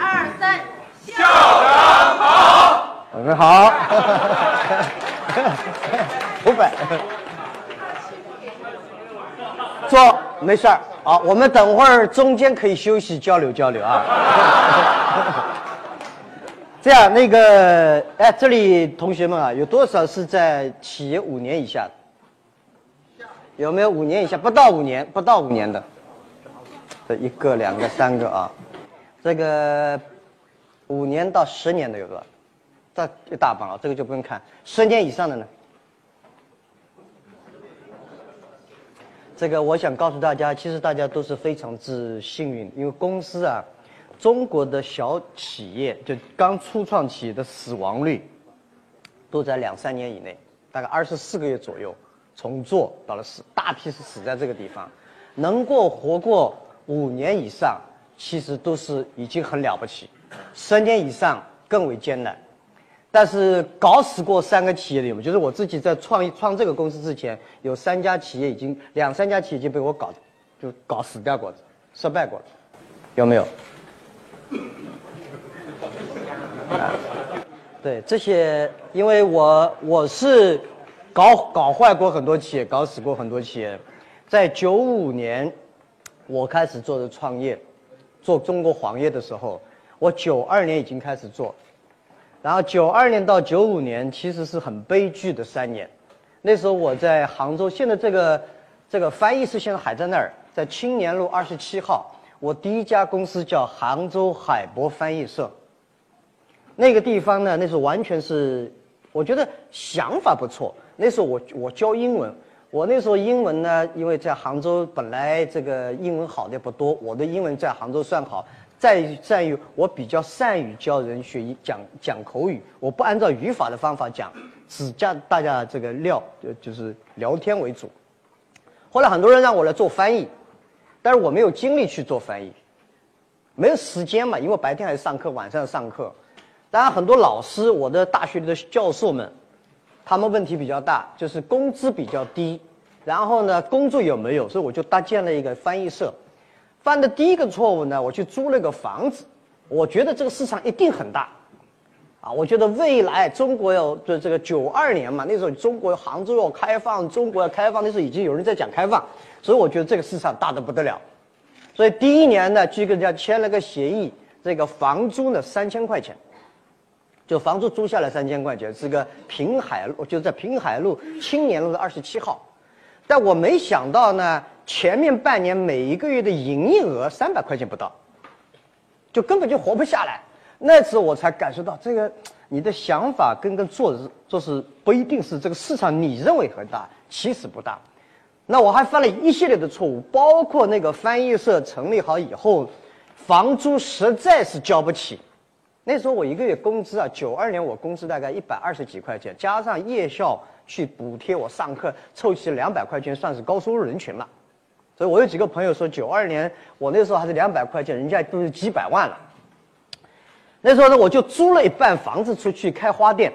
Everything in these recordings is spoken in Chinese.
二三，校长好，我们好，五百，坐，没事儿。好，我们等会儿中间可以休息交流交流啊。这样，那个，哎，这里同学们啊，有多少是在企业五年以下的？有没有五年以下？不到五年，不到五年的？这一个、两个、三个啊。这个五年到十年的有多少？这一大帮了，这个就不用看。十年以上的呢？这个我想告诉大家，其实大家都是非常之幸运，因为公司啊，中国的小企业就刚初创企业的死亡率都在两三年以内，大概二十四个月左右，从做到了死，大批是死在这个地方，能够活过五年以上，其实都是已经很了不起，十年以上更为艰难。但是搞死过三个企业的有没有？就是我自己在创创这个公司之前，有三家企业已经两三家企业已经被我搞，就搞死掉过，失败过了，有没有？对这些，因为我我是搞搞坏过很多企业，搞死过很多企业，在九五年我开始做的创业，做中国黄页的时候，我九二年已经开始做。然后九二年到九五年其实是很悲剧的三年，那时候我在杭州，现在这个这个翻译室现在还在那儿，在青年路二十七号。我第一家公司叫杭州海博翻译社。那个地方呢，那时候完全是，我觉得想法不错。那时候我我教英文，我那时候英文呢，因为在杭州本来这个英文好的不多，我的英文在杭州算好。在在于我比较善于教人学讲讲口语，我不按照语法的方法讲，只教大家这个料，就就是聊天为主。后来很多人让我来做翻译，但是我没有精力去做翻译，没有时间嘛，因为白天还上课，晚上上课。当然很多老师，我的大学里的教授们，他们问题比较大，就是工资比较低，然后呢工作有没有，所以我就搭建了一个翻译社。犯的第一个错误呢，我去租了个房子，我觉得这个市场一定很大，啊，我觉得未来中国要这这个九二年嘛，那时候中国杭州要开放，中国要开放，那时候已经有人在讲开放，所以我觉得这个市场大的不得了，所以第一年呢，去跟人家签了个协议，这个房租呢三千块钱，就房租租下来三千块钱，是个平海路，就在平海路青年路的二十七号，但我没想到呢。前面半年每一个月的营业额三百块钱不到，就根本就活不下来。那次我才感受到，这个你的想法跟跟做做是不一定是这个市场你认为很大，其实不大。那我还犯了一系列的错误，包括那个翻译社成立好以后，房租实在是交不起。那时候我一个月工资啊，九二年我工资大概一百二十几块钱，加上夜校去补贴我上课，凑齐两百块钱，算是高收入人群了。所以我有几个朋友说，九二年我那时候还是两百块钱，人家都是几百万了。那时候呢，我就租了一半房子出去开花店，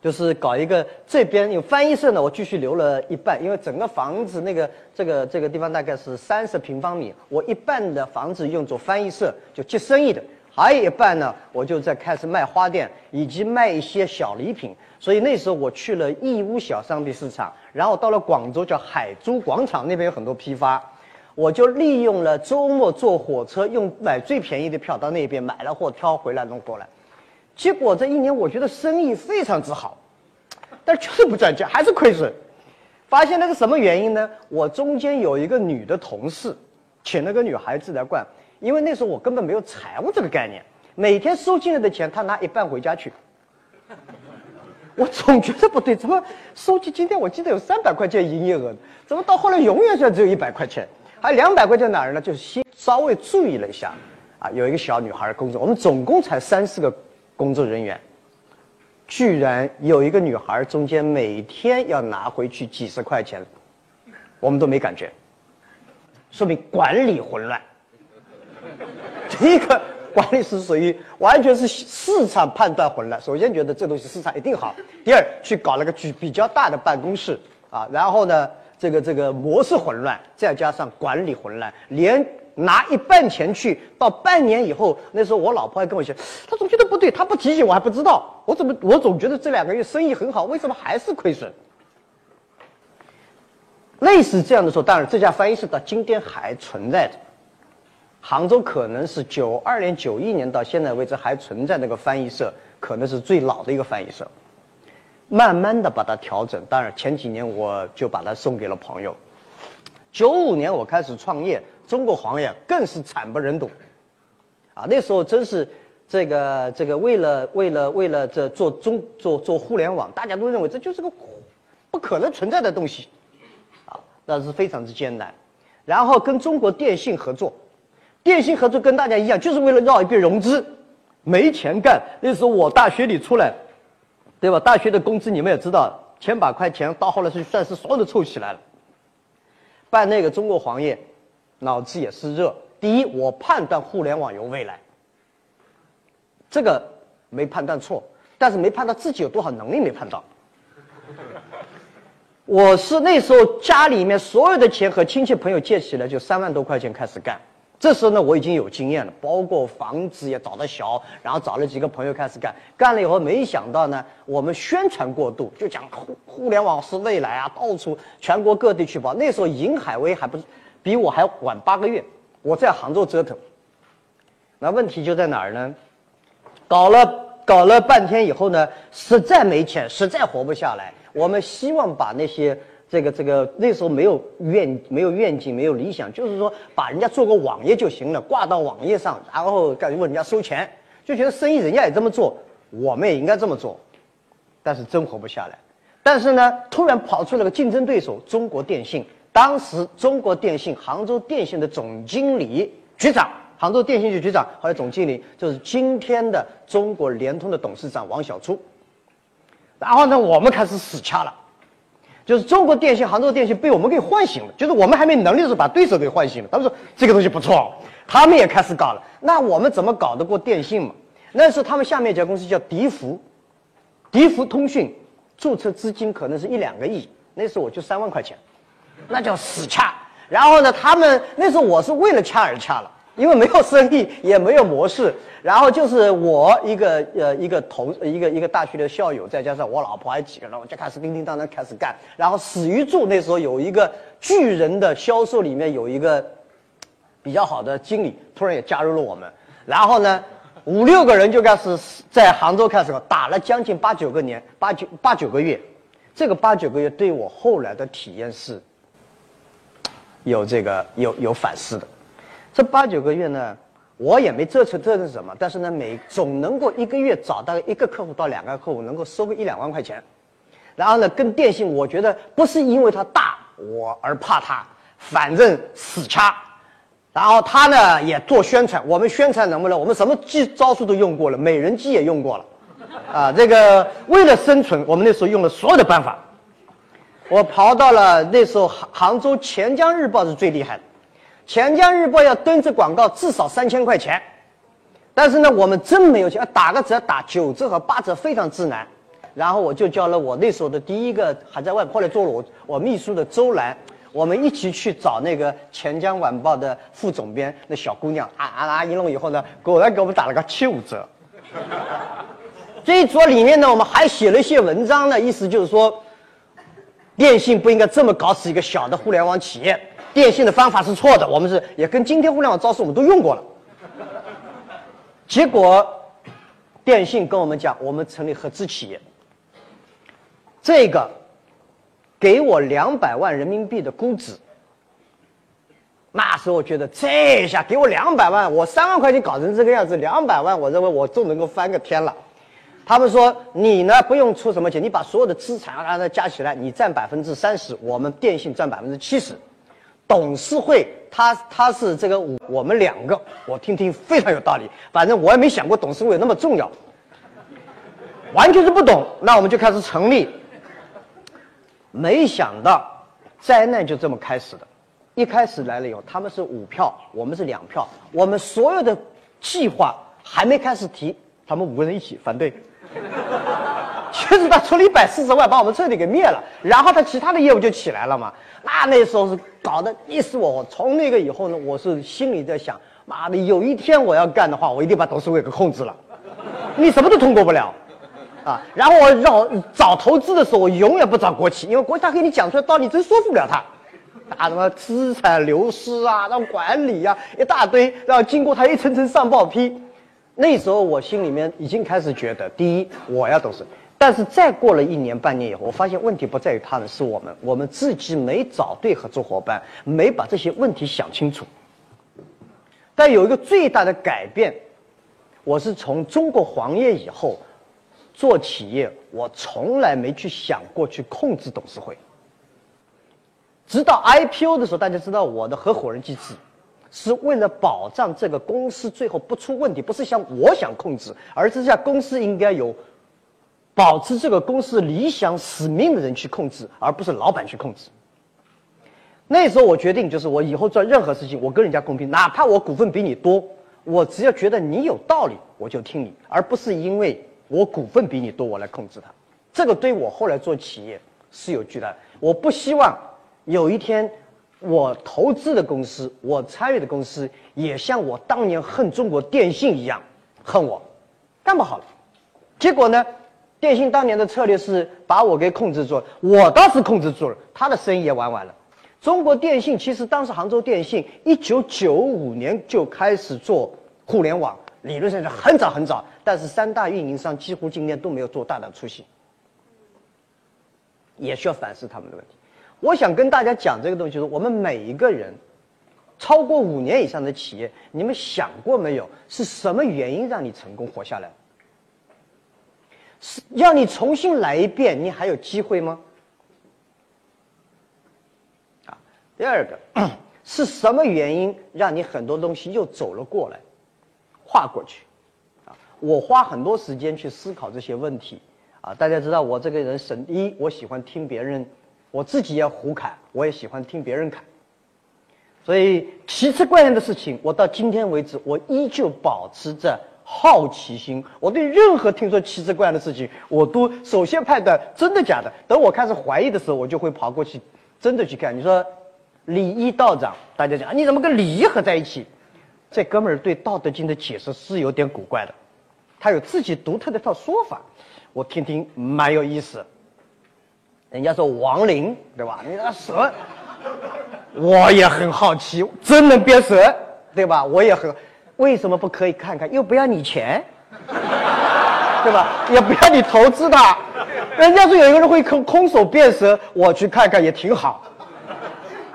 就是搞一个这边有翻译社呢，我继续留了一半，因为整个房子那个这个这个地方大概是三十平方米，我一半的房子用作翻译社，就接生意的。还有一半呢，我就在开始卖花店，以及卖一些小礼品。所以那时候我去了义乌小商品市场，然后到了广州叫海珠广场那边有很多批发，我就利用了周末坐火车，用买最便宜的票到那边买了货，挑回来弄过来。结果这一年我觉得生意非常之好，但就是不赚钱，还是亏损。发现那个什么原因呢？我中间有一个女的同事，请了个女孩子来管。因为那时候我根本没有财务这个概念，每天收进来的钱他拿一半回家去，我总觉得不对，怎么收进今天我记得有三百块钱营业额，怎么到后来永远算只有一百块钱，还两百块钱哪儿呢？就是先稍微注意了一下，啊，有一个小女孩工作，我们总共才三四个工作人员，居然有一个女孩中间每天要拿回去几十块钱，我们都没感觉，说明管理混乱。第一个管理是属于完全是市场判断混乱。首先觉得这东西市场一定好。第二，去搞了个比比较大的办公室啊，然后呢，这个这个模式混乱，再加上管理混乱，连拿一半钱去，到半年以后，那时候我老婆还跟我讲，她总觉得不对，她不提醒我还不知道，我怎么我总觉得这两个月生意很好，为什么还是亏损？类似这样的时候，当然这家翻译社到今天还存在着。杭州可能是九二年、九一年到现在为止还存在那个翻译社，可能是最老的一个翻译社。慢慢的把它调整，当然前几年我就把它送给了朋友。九五年我开始创业，中国黄页更是惨不忍睹，啊，那时候真是这个这个为了为了为了这做中做做互联网，大家都认为这就是个不可能存在的东西，啊，那是非常之艰难。然后跟中国电信合作，电信合作跟大家一样，就是为了绕一笔融资，没钱干。那时候我大学里出来，对吧？大学的工资你们也知道，千把块钱，到后来是算是所有的凑起来了。办那个中国黄页，脑子也是热。第一，我判断互联网有未来，这个没判断错，但是没判断自己有多少能力没判到。我是那时候家里面所有的钱和亲戚朋友借起来，就三万多块钱开始干。这时候呢，我已经有经验了，包括房子也找的小，然后找了几个朋友开始干。干了以后，没想到呢，我们宣传过度，就讲互互联网是未来啊，到处全国各地去跑。那时候尹海威还不是比我还晚八个月，我在杭州折腾。那问题就在哪儿呢？搞了搞了半天以后呢，实在没钱，实在活不下来。我们希望把那些。这个这个那时候没有愿没有愿景没有理想，就是说把人家做个网页就行了，挂到网页上，然后干问人家收钱，就觉得生意人家也这么做，我们也应该这么做，但是真活不下来。但是呢，突然跑出了个竞争对手中国电信，当时中国电信杭州电信的总经理局长，杭州电信局局长后来总经理就是今天的中国联通的董事长王小初。然后呢，我们开始死掐了。就是中国电信、杭州电信被我们给唤醒了，就是我们还没能力的时候把对手给唤醒了。他们说这个东西不错，他们也开始搞了。那我们怎么搞得过电信嘛？那时候他们下面一家公司叫迪福，迪福通讯注册资金可能是一两个亿，那时候我就三万块钱，那叫死掐。然后呢，他们那时候我是为了掐而掐了。因为没有生意，也没有模式，然后就是我一个呃一个同一个一个大学的校友，再加上我老婆还有几个人，我就开始叮叮当当开始干。然后史玉柱那时候有一个巨人的销售里面有一个比较好的经理，突然也加入了我们。然后呢，五六个人就开始在杭州开始了打了将近八九个年，八九八九个月。这个八九个月对我后来的体验是有这个有有反思的。这八九个月呢，我也没折腾折腾什么，但是呢，每总能够一个月找到一个客户到两个客户，能够收个一两万块钱。然后呢，跟电信，我觉得不是因为它大我而怕它，反正死掐。然后他呢也做宣传，我们宣传能不能？我们什么计招数都用过了，美人计也用过了，啊，这个为了生存，我们那时候用了所有的办法。我跑到了那时候杭杭州钱江日报是最厉害的。钱江日报要登这广告至少三千块钱，但是呢，我们真没有钱，打个折打九折和八折非常之难。然后我就叫了我那时候的第一个还在外，后来做了我我秘书的周兰，我们一起去找那个钱江晚报的副总编那小姑娘啊啊啊一弄以后呢，果然给我们打了个七五折。这一桌里面呢，我们还写了一些文章呢，意思就是说，电信不应该这么搞死一个小的互联网企业。电信的方法是错的，我们是也跟今天互联网招式我们都用过了。结果，电信跟我们讲，我们成立合资企业。这个，给我两百万人民币的估值。那时候我觉得这下给我两百万，我三万块钱搞成这个样子，两百万我认为我就能够翻个天了。他们说你呢不用出什么钱，你把所有的资产啊加起来，你占百分之三十，我们电信占百分之七十。董事会，他他是这个我们两个，我听听非常有道理。反正我也没想过董事会有那么重要，完全是不懂。那我们就开始成立。没想到灾难就这么开始的。一开始来了以后，他们是五票，我们是两票。我们所有的计划还没开始提，他们五个人一起反对。其实他出了一百四十万，把我们彻底给灭了，然后他其他的业务就起来了嘛。那那时候是搞得你死我活。从那个以后呢，我是心里在想，妈的，有一天我要干的话，我一定把董事会给控制了。你什么都通过不了，啊。然后我让我找投资的时候，我永远不找国企，因为国企他给你讲出来道理，真说服不了他。啊，什么资产流失啊，让管理呀一大堆，然后经过他一层层上报批。那时候我心里面已经开始觉得，第一我要董事。但是再过了一年半年以后，我发现问题不在于他们，是我们，我们自己没找对合作伙伴，没把这些问题想清楚。但有一个最大的改变，我是从中国黄页以后做企业，我从来没去想过去控制董事会。直到 IPO 的时候，大家知道我的合伙人机制，是为了保障这个公司最后不出问题，不是像我想控制，而是像公司应该有。保持这个公司理想使命的人去控制，而不是老板去控制。那时候我决定，就是我以后做任何事情，我跟人家公平，哪怕我股份比你多，我只要觉得你有道理，我就听你，而不是因为我股份比你多，我来控制他。这个对我后来做企业是有巨大的。我不希望有一天我投资的公司，我参与的公司也像我当年恨中国电信一样恨我，干不好了。结果呢？电信当年的策略是把我给控制住了，我倒是控制住了，他的生意也玩完了。中国电信其实当时杭州电信一九九五年就开始做互联网，理论上是很早很早，但是三大运营商几乎今天都没有做大的出息，也需要反思他们的问题。我想跟大家讲这个东西，就是我们每一个人，超过五年以上的企业，你们想过没有，是什么原因让你成功活下来？是让你重新来一遍，你还有机会吗？啊，第二个 是什么原因让你很多东西又走了过来，跨过去？啊，我花很多时间去思考这些问题。啊，大家知道我这个人神一，我喜欢听别人，我自己要胡侃，我也喜欢听别人侃。所以，奇次怪样的事情，我到今天为止，我依旧保持着。好奇心，我对任何听说奇奇怪的事情，我都首先判断真的假的。等我开始怀疑的时候，我就会跑过去，真的去看。你说，李一道长，大家讲，你怎么跟李一合在一起？这哥们儿对《道德经》的解释是有点古怪的，他有自己独特的一套说法，我听听蛮有意思。人家说亡灵，对吧？你那蛇，我也很好奇，真能变蛇，对吧？我也很。为什么不可以看看？又不要你钱，对吧？也不要你投资他。人家说有一个人会空空手变蛇，我去看看也挺好。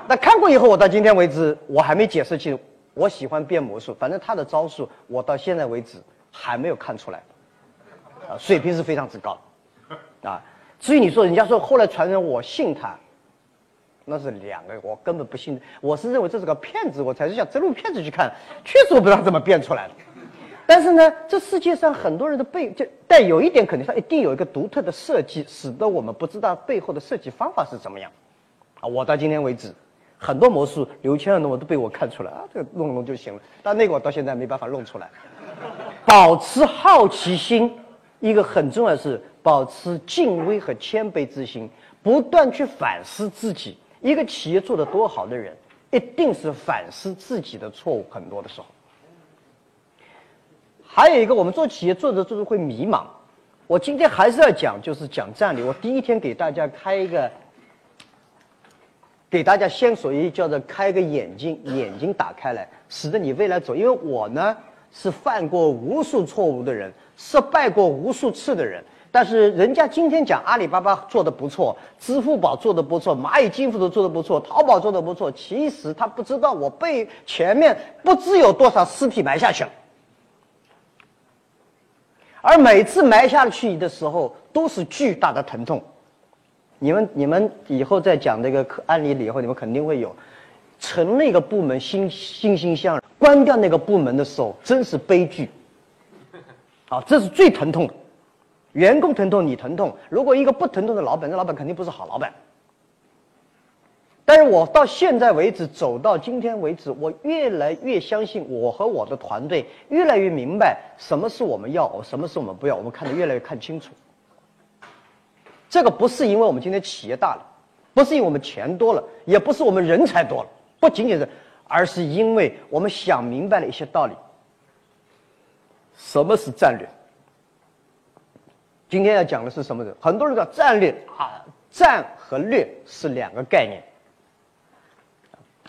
那看过以后，我到今天为止我还没解释清楚。我喜欢变魔术，反正他的招数我到现在为止还没有看出来，啊，水平是非常之高，啊。至于你说人家说后来传人我信他。那是两个，我根本不信。我是认为这是个骗子，我才是想这路骗子去看。确实我不知道怎么变出来的。但是呢，这世界上很多人的背，就但有一点肯定，他一定有一个独特的设计，使得我们不知道背后的设计方法是怎么样。啊，我到今天为止，很多魔术刘谦的我都被我看出来啊，这个弄弄就行了。但那个我到现在没办法弄出来。保持好奇心，一个很重要的是保持敬畏和谦卑之心，不断去反思自己。一个企业做得多好的人，一定是反思自己的错误很多的时候。还有一个，我们做企业做着做着会迷茫。我今天还是要讲，就是讲战略。我第一天给大家开一个，给大家先所谓叫做开个眼睛，眼睛打开来，使得你未来走。因为我呢是犯过无数错误的人，失败过无数次的人。但是人家今天讲阿里巴巴做的不错，支付宝做的不错，蚂蚁金服都做的不错，淘宝做的不错。其实他不知道我被前面不知有多少尸体埋下去了，而每次埋下去的时候都是巨大的疼痛。你们你们以后再讲这个案例了以后，你们肯定会有，成那个部门心心心向荣，关掉那个部门的时候真是悲剧。啊，这是最疼痛的。员工疼痛，你疼痛。如果一个不疼痛的老板，那老板肯定不是好老板。但是我到现在为止，走到今天为止，我越来越相信我和我的团队，越来越明白什么是我们要，什么是我们不要，我们看得越来越看清楚。这个不是因为我们今天企业大了，不是因为我们钱多了，也不是我们人才多了，不仅仅是，而是因为我们想明白了一些道理。什么是战略？今天要讲的是什么？很多人讲战略啊，战和略是两个概念。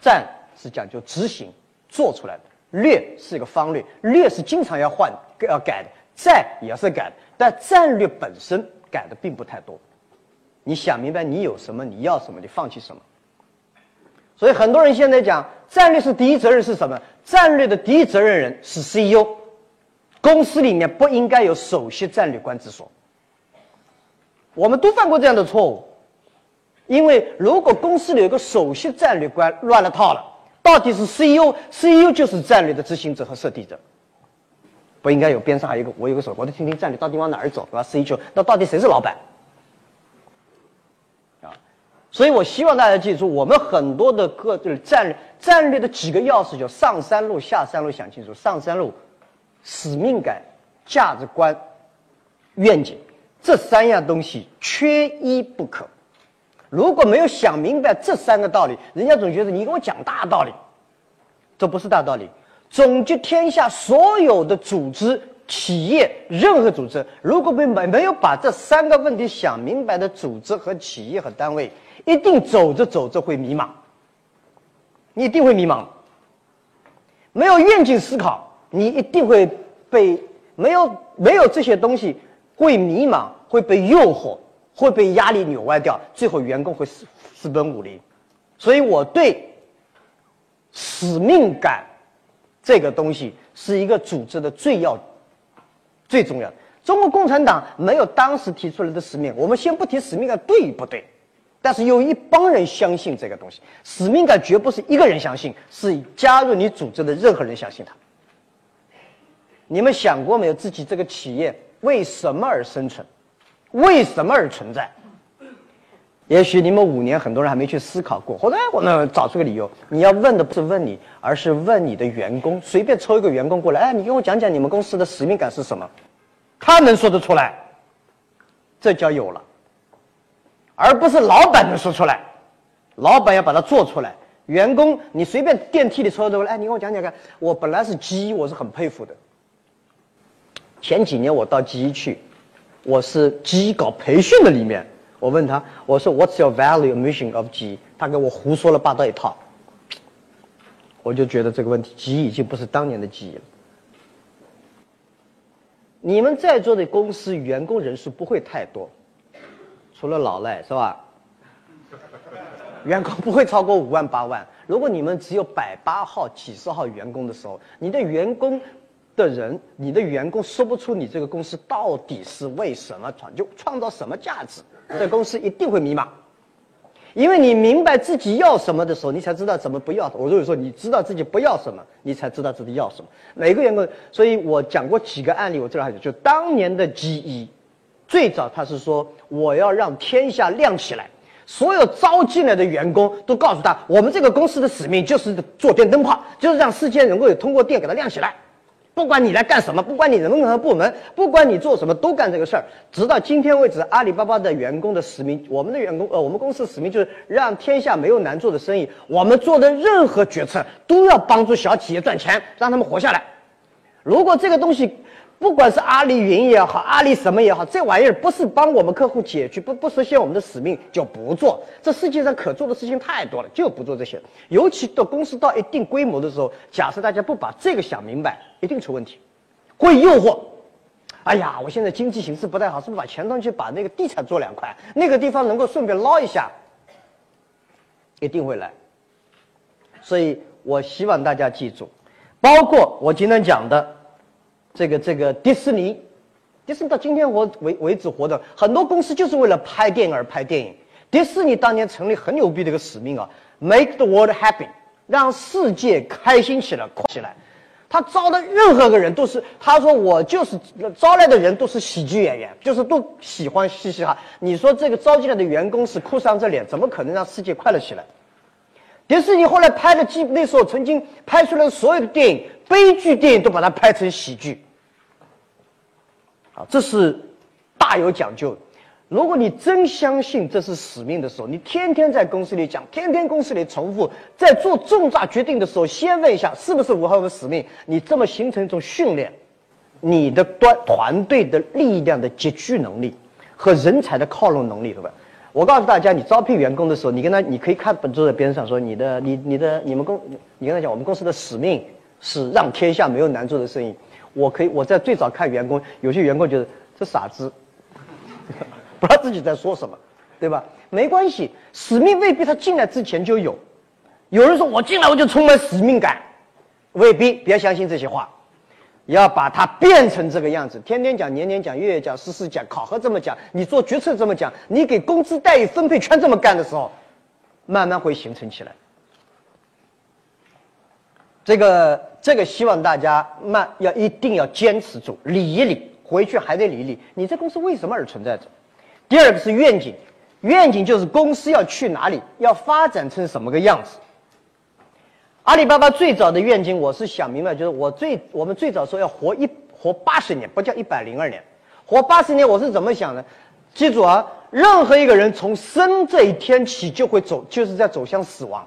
战是讲究执行做出来的，略是一个方略，略是经常要换要改的，战也是改的，但战略本身改的并不太多。你想明白你有什么，你要什么，你放弃什么。所以很多人现在讲战略是第一责任是什么？战略的第一责任人是 CEO，公司里面不应该有首席战略官之说。我们都犯过这样的错误，因为如果公司里有个首席战略官乱了套了，到底是 CEO，CEO 就是战略的执行者和设计者，不应该有边上还有一个我有个手，我得听听战略到底往哪儿走，对吧？CEO 那到底谁是老板？啊，所以我希望大家记住，我们很多的各就是战略战略的几个钥匙，就上三路下三路想清楚，上三路使命感、价值观、愿景。这三样东西缺一不可，如果没有想明白这三个道理，人家总觉得你给我讲大道理，这不是大道理。总结天下所有的组织、企业，任何组织，如果没没没有把这三个问题想明白的组织和企业和单位，一定走着走着会迷茫。你一定会迷茫。没有愿景思考，你一定会被没有没有这些东西。会迷茫，会被诱惑，会被压力扭歪掉，最后员工会四四奔五裂。所以我对使命感这个东西是一个组织的最要、最重要的。中国共产党没有当时提出来的使命，我们先不提使命感对与不对，但是有一帮人相信这个东西。使命感绝不是一个人相信，是加入你组织的任何人相信它。你们想过没有，自己这个企业？为什么而生存？为什么而存在？也许你们五年很多人还没去思考过，或者我们找出个理由。你要问的不是问你，而是问你的员工。随便抽一个员工过来，哎，你跟我讲讲你们公司的使命感是什么？他能说得出来，这叫有了，而不是老板能说出来。老板要把它做出来。员工，你随便电梯里抽一个过来，哎，你跟我讲讲看。我本来是鸡我是很佩服的。前几年我到 G 一去，我是 G 搞培训的里面，我问他，我说 What's your value mission of G？他给我胡说了八道一套，我就觉得这个问题 G 已经不是当年的 G 了。你们在座的公司员工人数不会太多，除了老赖是吧？员工不会超过五万八万。如果你们只有百八号、几十号员工的时候，你的员工。的人，你的员工说不出你这个公司到底是为什么创，就创造什么价值，这公司一定会迷茫。因为你明白自己要什么的时候，你才知道怎么不要。我如果说你知道自己不要什么，你才知道自己要什么。每个员工，所以我讲过几个案例，我这还有，就当年的 GE，最早他是说我要让天下亮起来，所有招进来的员工都告诉他，我们这个公司的使命就是做电灯泡，就是让世界能够有通过电给它亮起来。不管你来干什么，不管你任何部门，不管你做什么，都干这个事儿。直到今天为止，阿里巴巴的员工的使命，我们的员工，呃，我们公司的使命就是让天下没有难做的生意。我们做的任何决策都要帮助小企业赚钱，让他们活下来。如果这个东西，不管是阿里云也好，阿里什么也好，这玩意儿不是帮我们客户解决不不实现我们的使命就不做。这世界上可做的事情太多了，就不做这些。尤其到公司到一定规模的时候，假设大家不把这个想明白，一定出问题，会诱惑。哎呀，我现在经济形势不太好，是不是把钱东去把那个地产做两块，那个地方能够顺便捞一下，一定会来。所以我希望大家记住，包括我今天讲的。这个这个迪士尼，迪士尼到今天活为为止活的很多公司就是为了拍电影而拍电影。迪士尼当年成立很牛逼的一个使命啊，Make the world happy，让世界开心起来、快起来。他招的任何个人都是，他说我就是招来的人都是喜剧演员，就是都喜欢嘻嘻哈。你说这个招进来的员工是哭丧着脸，怎么可能让世界快乐起来？迪士尼后来拍的基，那时候曾经拍出来的所有的电影。悲剧电影都把它拍成喜剧，啊，这是大有讲究。如果你真相信这是使命的时候，你天天在公司里讲，天天公司里重复，在做重大决定的时候，先问一下是不是符合我们使命。你这么形成一种训练，你的端团队的力量的集聚能力和人才的靠拢能力，对吧？我告诉大家，你招聘员工的时候，你跟他，你可以看本坐在边上说，你的，你你的你们公，你跟他讲，我们公司的使命是让天下没有难做的生意。我可以，我在最早看员工，有些员工觉得这傻子。不知道自己在说什么，对吧？没关系，使命未必他进来之前就有。有人说我进来我就充满使命感，未必，别相信这些话。要把它变成这个样子，天天讲，年年讲，月月讲，时时讲，考核这么讲，你做决策这么讲，你给工资待遇分配全这么干的时候，慢慢会形成起来。这个这个希望大家慢要一定要坚持住，理一理，回去还得理一理，你这公司为什么而存在着？第二个是愿景，愿景就是公司要去哪里，要发展成什么个样子。阿里巴巴最早的愿景，我是想明白，就是我最我们最早说要活一活八十年，不叫一百零二年，活八十年，我是怎么想的？记住啊，任何一个人从生这一天起就会走，就是在走向死亡。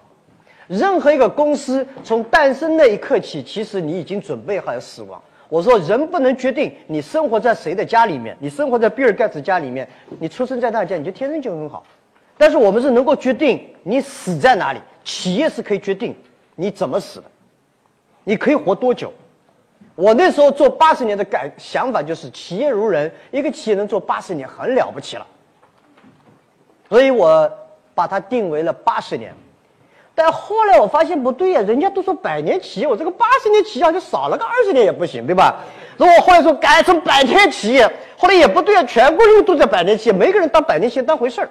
任何一个公司从诞生那一刻起，其实你已经准备好要死亡。我说，人不能决定你生活在谁的家里面。你生活在比尔盖茨家里面，你出生在他家，你就天生就很好。但是我们是能够决定你死在哪里，企业是可以决定你怎么死的，你可以活多久。我那时候做八十年的改想法就是，企业如人，一个企业能做八十年很了不起了。所以我把它定为了八十年。但后来我发现不对呀，人家都说百年企业，我这个八十年企业好像少了个二十年也不行，对吧？如果后来说改成百年企业，后来也不对啊，全国人都在百年企业，没个人当百年企业当回事儿。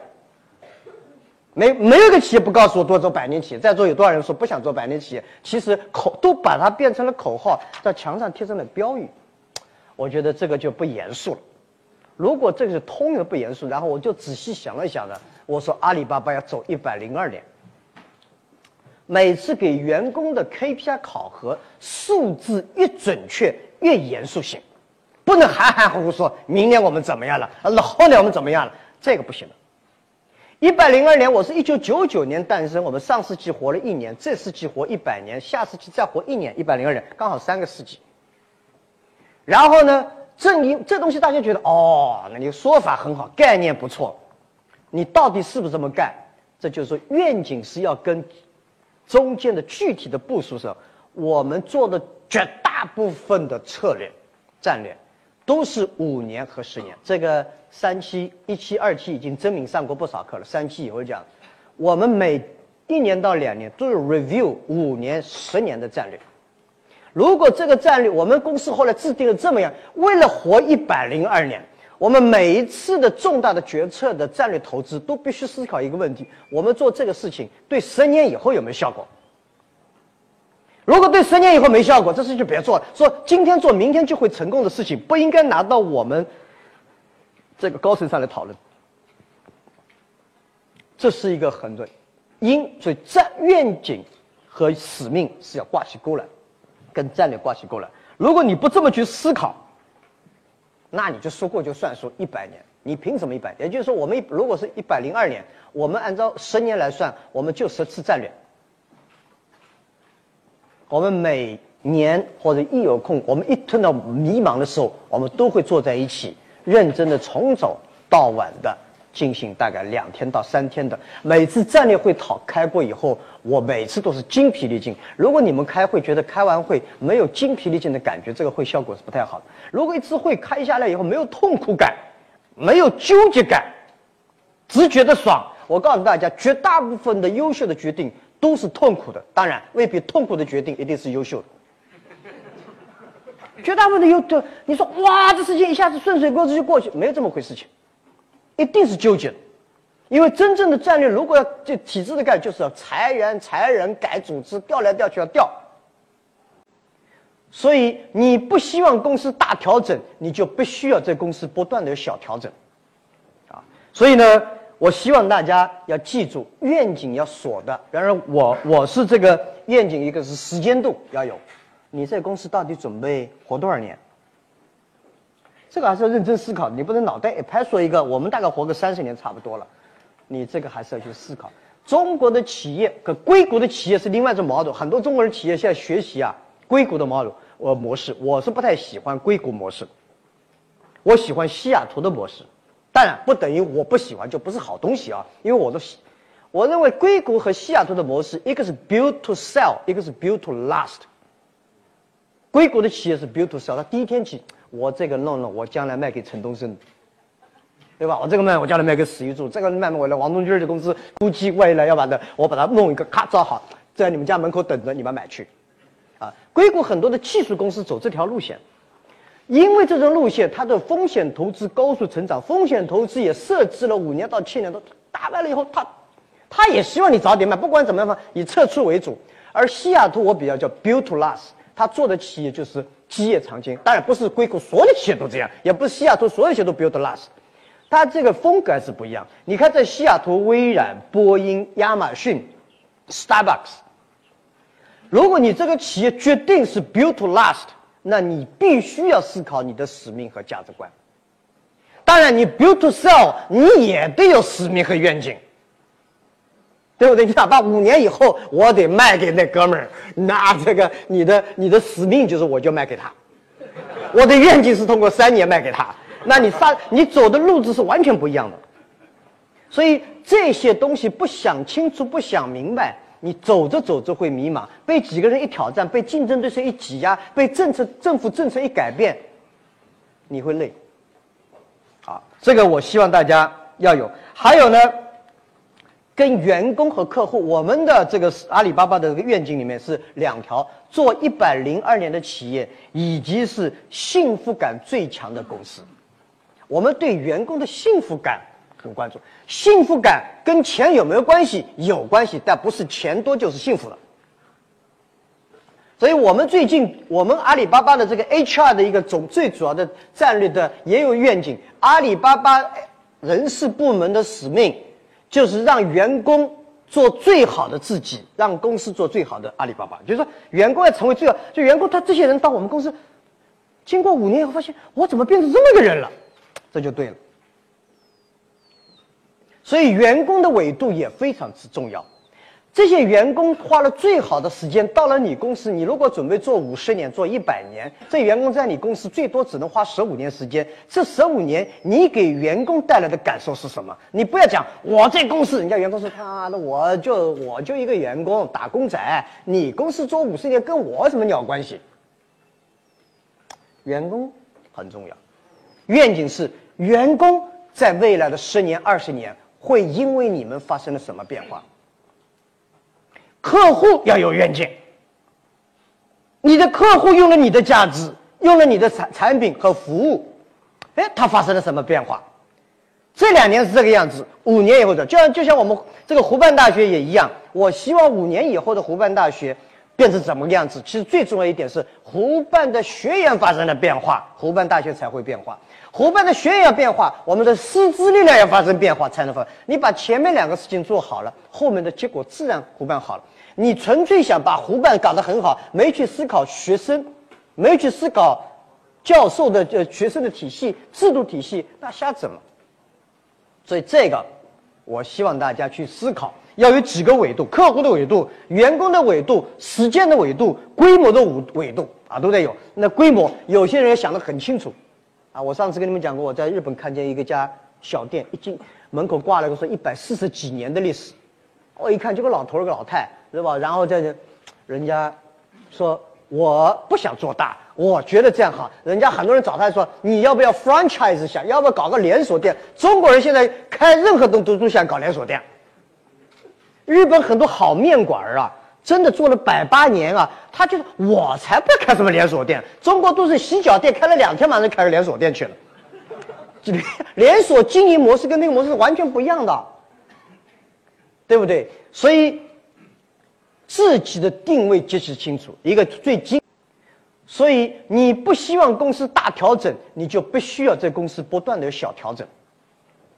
没没有个企业不告诉我多做百年企业，在座有多少人说不想做百年企业？其实口都把它变成了口号，在墙上贴上了标语，我觉得这个就不严肃了。如果这个是通用的不严肃，然后我就仔细想了想呢，我说阿里巴巴要走一百零二年。每次给员工的 KPI 考核，数字越准确越严肃性，不能含含糊糊说明年我们怎么样了，那后年我们怎么样了，这个不行的。一百零二年，我是一九九九年诞生，我们上世纪活了一年，这世纪活一百年，下世纪再活一年，一百零二年刚好三个世纪。然后呢，正因这东西大家觉得哦，那你说法很好，概念不错，你到底是不是这么干？这就是说愿景是要跟。中间的具体的部署上，我们做的绝大部分的策略、战略，都是五年和十年。这个三期、一期、二期已经真名上过不少课了。三期以后讲，我们每一年到两年都有 review 五年、十年的战略。如果这个战略，我们公司后来制定了这么样，为了活一百零二年。我们每一次的重大的决策的战略投资，都必须思考一个问题：我们做这个事情对十年以后有没有效果？如果对十年以后没效果，这事就别做了。说今天做，明天就会成功的事情，不应该拿到我们这个高层上来讨论。这是一个很对，因所以战愿景和使命是要挂起钩来，跟战略挂起钩来。如果你不这么去思考，那你就说过就算数一百年，你凭什么一百？也就是说，我们如果是一百零二年，我们按照十年来算，我们就十次战略。我们每年或者一有空，我们一碰到迷茫的时候，我们都会坐在一起，认真的从早到晚的。进行大概两天到三天的每次战略会讨开过以后，我每次都是精疲力尽。如果你们开会觉得开完会没有精疲力尽的感觉，这个会效果是不太好的。如果一次会开下来以后没有痛苦感，没有纠结感，只觉得爽，我告诉大家，绝大部分的优秀的决定都是痛苦的。当然，未必痛苦的决定一定是优秀的。绝大部分的优，你说哇，这事情一下子顺水过子就过去，没有这么回事情。一定是纠结的，因为真正的战略，如果要就体制的概念，就是要裁员、裁人、改组织，调来调去要调。所以你不希望公司大调整，你就必须要在公司不断的有小调整，啊，所以呢，我希望大家要记住，愿景要锁的。然而，我我是这个愿景，一个是时间度要有，你这公司到底准备活多少年？这个还是要认真思考，你不能脑袋一拍说一个，我们大概活个三十年差不多了，你这个还是要去思考。中国的企业跟硅谷的企业是另外一种 model，很多中国人企业现在学习啊硅谷的 model 呃模式，我是不太喜欢硅谷模式，我喜欢西雅图的模式，当然不等于我不喜欢就不是好东西啊，因为我都喜，我认为硅谷和西雅图的模式，一个是 build to sell，一个是 build to last。硅谷的企业是 build to sell，他第一天起。我这个弄弄，我将来卖给陈东升，对吧？我这个卖，我将来卖给史玉柱，这个卖我来王中军的公司，估计未来要把它，我把它弄一个咔造好，在你们家门口等着你们买去，啊，硅谷很多的技术公司走这条路线，因为这种路线它的风险投资高速成长，风险投资也设置了五年到七年，都打败了以后，他他也希望你早点卖，不管怎么样嘛，以撤出为主。而西雅图我比较叫 build to last，他做的企业就是。基业长青，当然不是硅谷所有的企业都这样，也不是西雅图所有企业都 build to last，它这个风格是不一样。你看，在西雅图，微软、波音、亚马逊、Starbucks，如果你这个企业决定是 build to last，那你必须要思考你的使命和价值观。当然，你 build to sell，你也得有使命和愿景。对不对？你哪怕五年以后我得卖给那哥们儿，那这个你的你的使命就是我就卖给他，我的愿景是通过三年卖给他。那你发你走的路子是完全不一样的，所以这些东西不想清楚、不想明白，你走着走着会迷茫，被几个人一挑战，被竞争对手一挤压，被政策政府政策一改变，你会累。好，这个我希望大家要有。还有呢？跟员工和客户，我们的这个阿里巴巴的这个愿景里面是两条：做一百零二年的企业，以及是幸福感最强的公司。我们对员工的幸福感很关注，幸福感跟钱有没有关系？有关系，但不是钱多就是幸福了。所以我们最近，我们阿里巴巴的这个 HR 的一个总最主要的战略的也有愿景，阿里巴巴人事部门的使命。就是让员工做最好的自己，让公司做最好的阿里巴巴。就是说，员工要成为最好，就员工他这些人到我们公司，经过五年以后发现，我怎么变成这么个人了？这就对了。所以，员工的纬度也非常之重要。这些员工花了最好的时间到了你公司，你如果准备做五十年、做一百年，这员工在你公司最多只能花十五年时间。这十五年，你给员工带来的感受是什么？你不要讲我在公司，人家员工说他那我就我就一个员工打工仔，你公司做五十年跟我什么鸟关系？员工很重要，愿景是员工在未来的十年、二十年会因为你们发生了什么变化。客户要有愿景，你的客户用了你的价值，用了你的产产品和服务，哎，他发生了什么变化？这两年是这个样子，五年以后的，就像就像我们这个湖畔大学也一样，我希望五年以后的湖畔大学变成怎么个样子？其实最重要一点是湖畔的学员发生了变化，湖畔大学才会变化。湖畔的学员要变化，我们的师资力量要发生变化才能发。你把前面两个事情做好了，后面的结果自然湖畔好了。你纯粹想把湖畔搞得很好，没去思考学生，没去思考教授的呃学生的体系制度体系，那瞎整了。所以这个，我希望大家去思考，要有几个维度：客户的维度、员工的维度、时间的维度、规模的维维度啊，都得有。那规模，有些人想得很清楚。啊，我上次跟你们讲过，我在日本看见一个家小店，一进门口挂了个说一百四十几年的历史，我一看就个老头儿个老太。对吧？然后在人家说我不想做大，我觉得这样好。人家很多人找他说你要不要 franchise 想要不要搞个连锁店？中国人现在开任何东都都想搞连锁店。日本很多好面馆儿啊，真的做了百八年啊，他就是我才不要开什么连锁店。中国都是洗脚店开了两天，马上开个连锁店去了。连连锁经营模式跟那个模式完全不一样的，对不对？所以。自己的定位极其清楚，一个最精，所以你不希望公司大调整，你就不需要在公司不断的有小调整，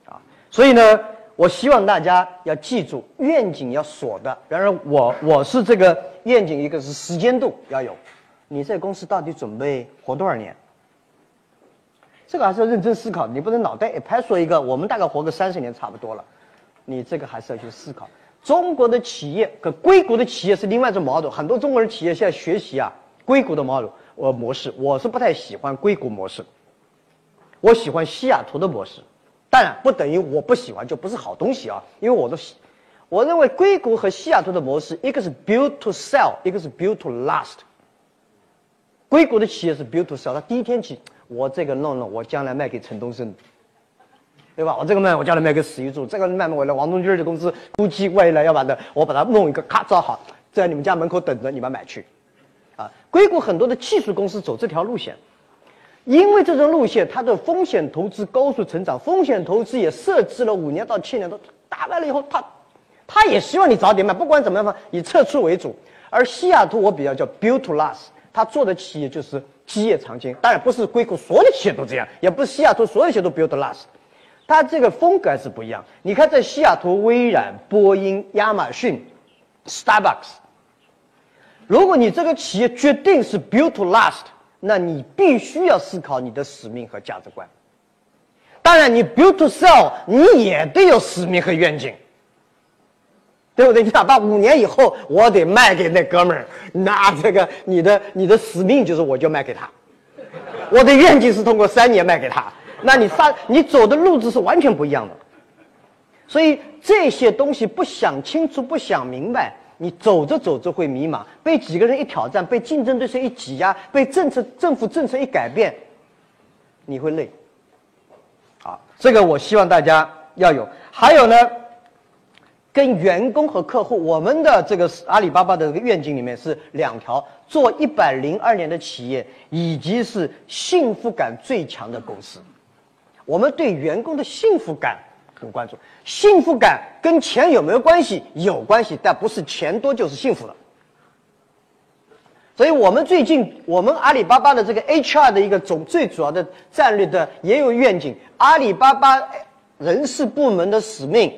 啊，所以呢，我希望大家要记住愿景要锁的。然而，我我是这个愿景，一个是时间度要有，你在公司到底准备活多少年？这个还是要认真思考，你不能脑袋一拍说一个，我们大概活个三十年差不多了，你这个还是要去思考。中国的企业跟硅谷的企业是另外一种 model，很多中国人企业现在学习啊硅谷的 model 模式，我是不太喜欢硅谷模式，我喜欢西雅图的模式，当然不等于我不喜欢就不是好东西啊，因为我都喜，我认为硅谷和西雅图的模式，一个是 build to sell，一个是 build to last。硅谷的企业是 build to sell，他第一天起。我这个弄弄，我将来卖给陈东升，对吧？我这个卖，我将来卖给史玉柱，这个卖卖我来王东军的公司，估计未来要把它，我把它弄一个，咔造好，在你们家门口等着你们买去。啊，硅谷很多的技术公司走这条路线，因为这种路线它的风险投资高速成长，风险投资也设置了五年到七年都打败了以后，他他也希望你早点卖，不管怎么样，以撤出为主。而西雅图我比较叫 build to last，他做的企业就是。基业长青，当然不是硅谷所有的企业都这样，也不是西雅图所有企业都 build to last，它这个风格是不一样。你看，在西雅图，微软、波音、亚马逊、Starbucks，如果你这个企业决定是 build to last，那你必须要思考你的使命和价值观。当然，你 build to sell，你也得有使命和愿景。对不对？你哪怕五年以后我得卖给那哥们儿，那这个你的你的使命就是我就卖给他，我的愿景是通过三年卖给他。那你发你走的路子是完全不一样的。所以这些东西不想清楚、不想明白，你走着走着会迷茫，被几个人一挑战，被竞争对手一挤压，被政策政府政策一改变，你会累。好，这个我希望大家要有。还有呢？跟员工和客户，我们的这个阿里巴巴的这个愿景里面是两条：做一百零二年的企业，以及是幸福感最强的公司。我们对员工的幸福感很关注，幸福感跟钱有没有关系？有关系，但不是钱多就是幸福的。所以我们最近，我们阿里巴巴的这个 HR 的一个总最主要的战略的也有愿景，阿里巴巴人事部门的使命。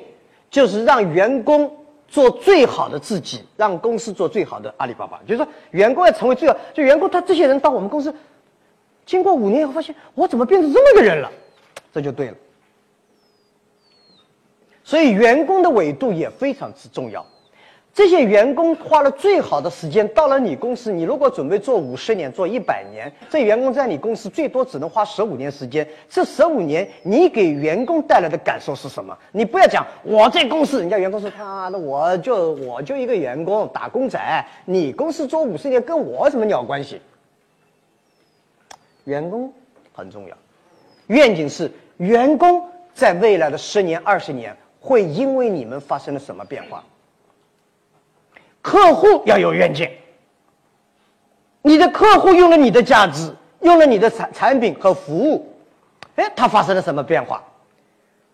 就是让员工做最好的自己，让公司做最好的阿里巴巴。就是说，员工要成为最好，就员工他这些人到我们公司，经过五年以后发现，我怎么变成这么个人了？这就对了。所以，员工的纬度也非常之重要。这些员工花了最好的时间到了你公司，你如果准备做五十年、做一百年，这员工在你公司最多只能花十五年时间。这十五年，你给员工带来的感受是什么？你不要讲我在公司，人家员工说他那我就我就一个员工打工仔，你公司做五十年跟我什么鸟关系？员工很重要，愿景是员工在未来的十年、二十年会因为你们发生了什么变化。客户要有愿景，你的客户用了你的价值，用了你的产产品和服务，哎，他发生了什么变化？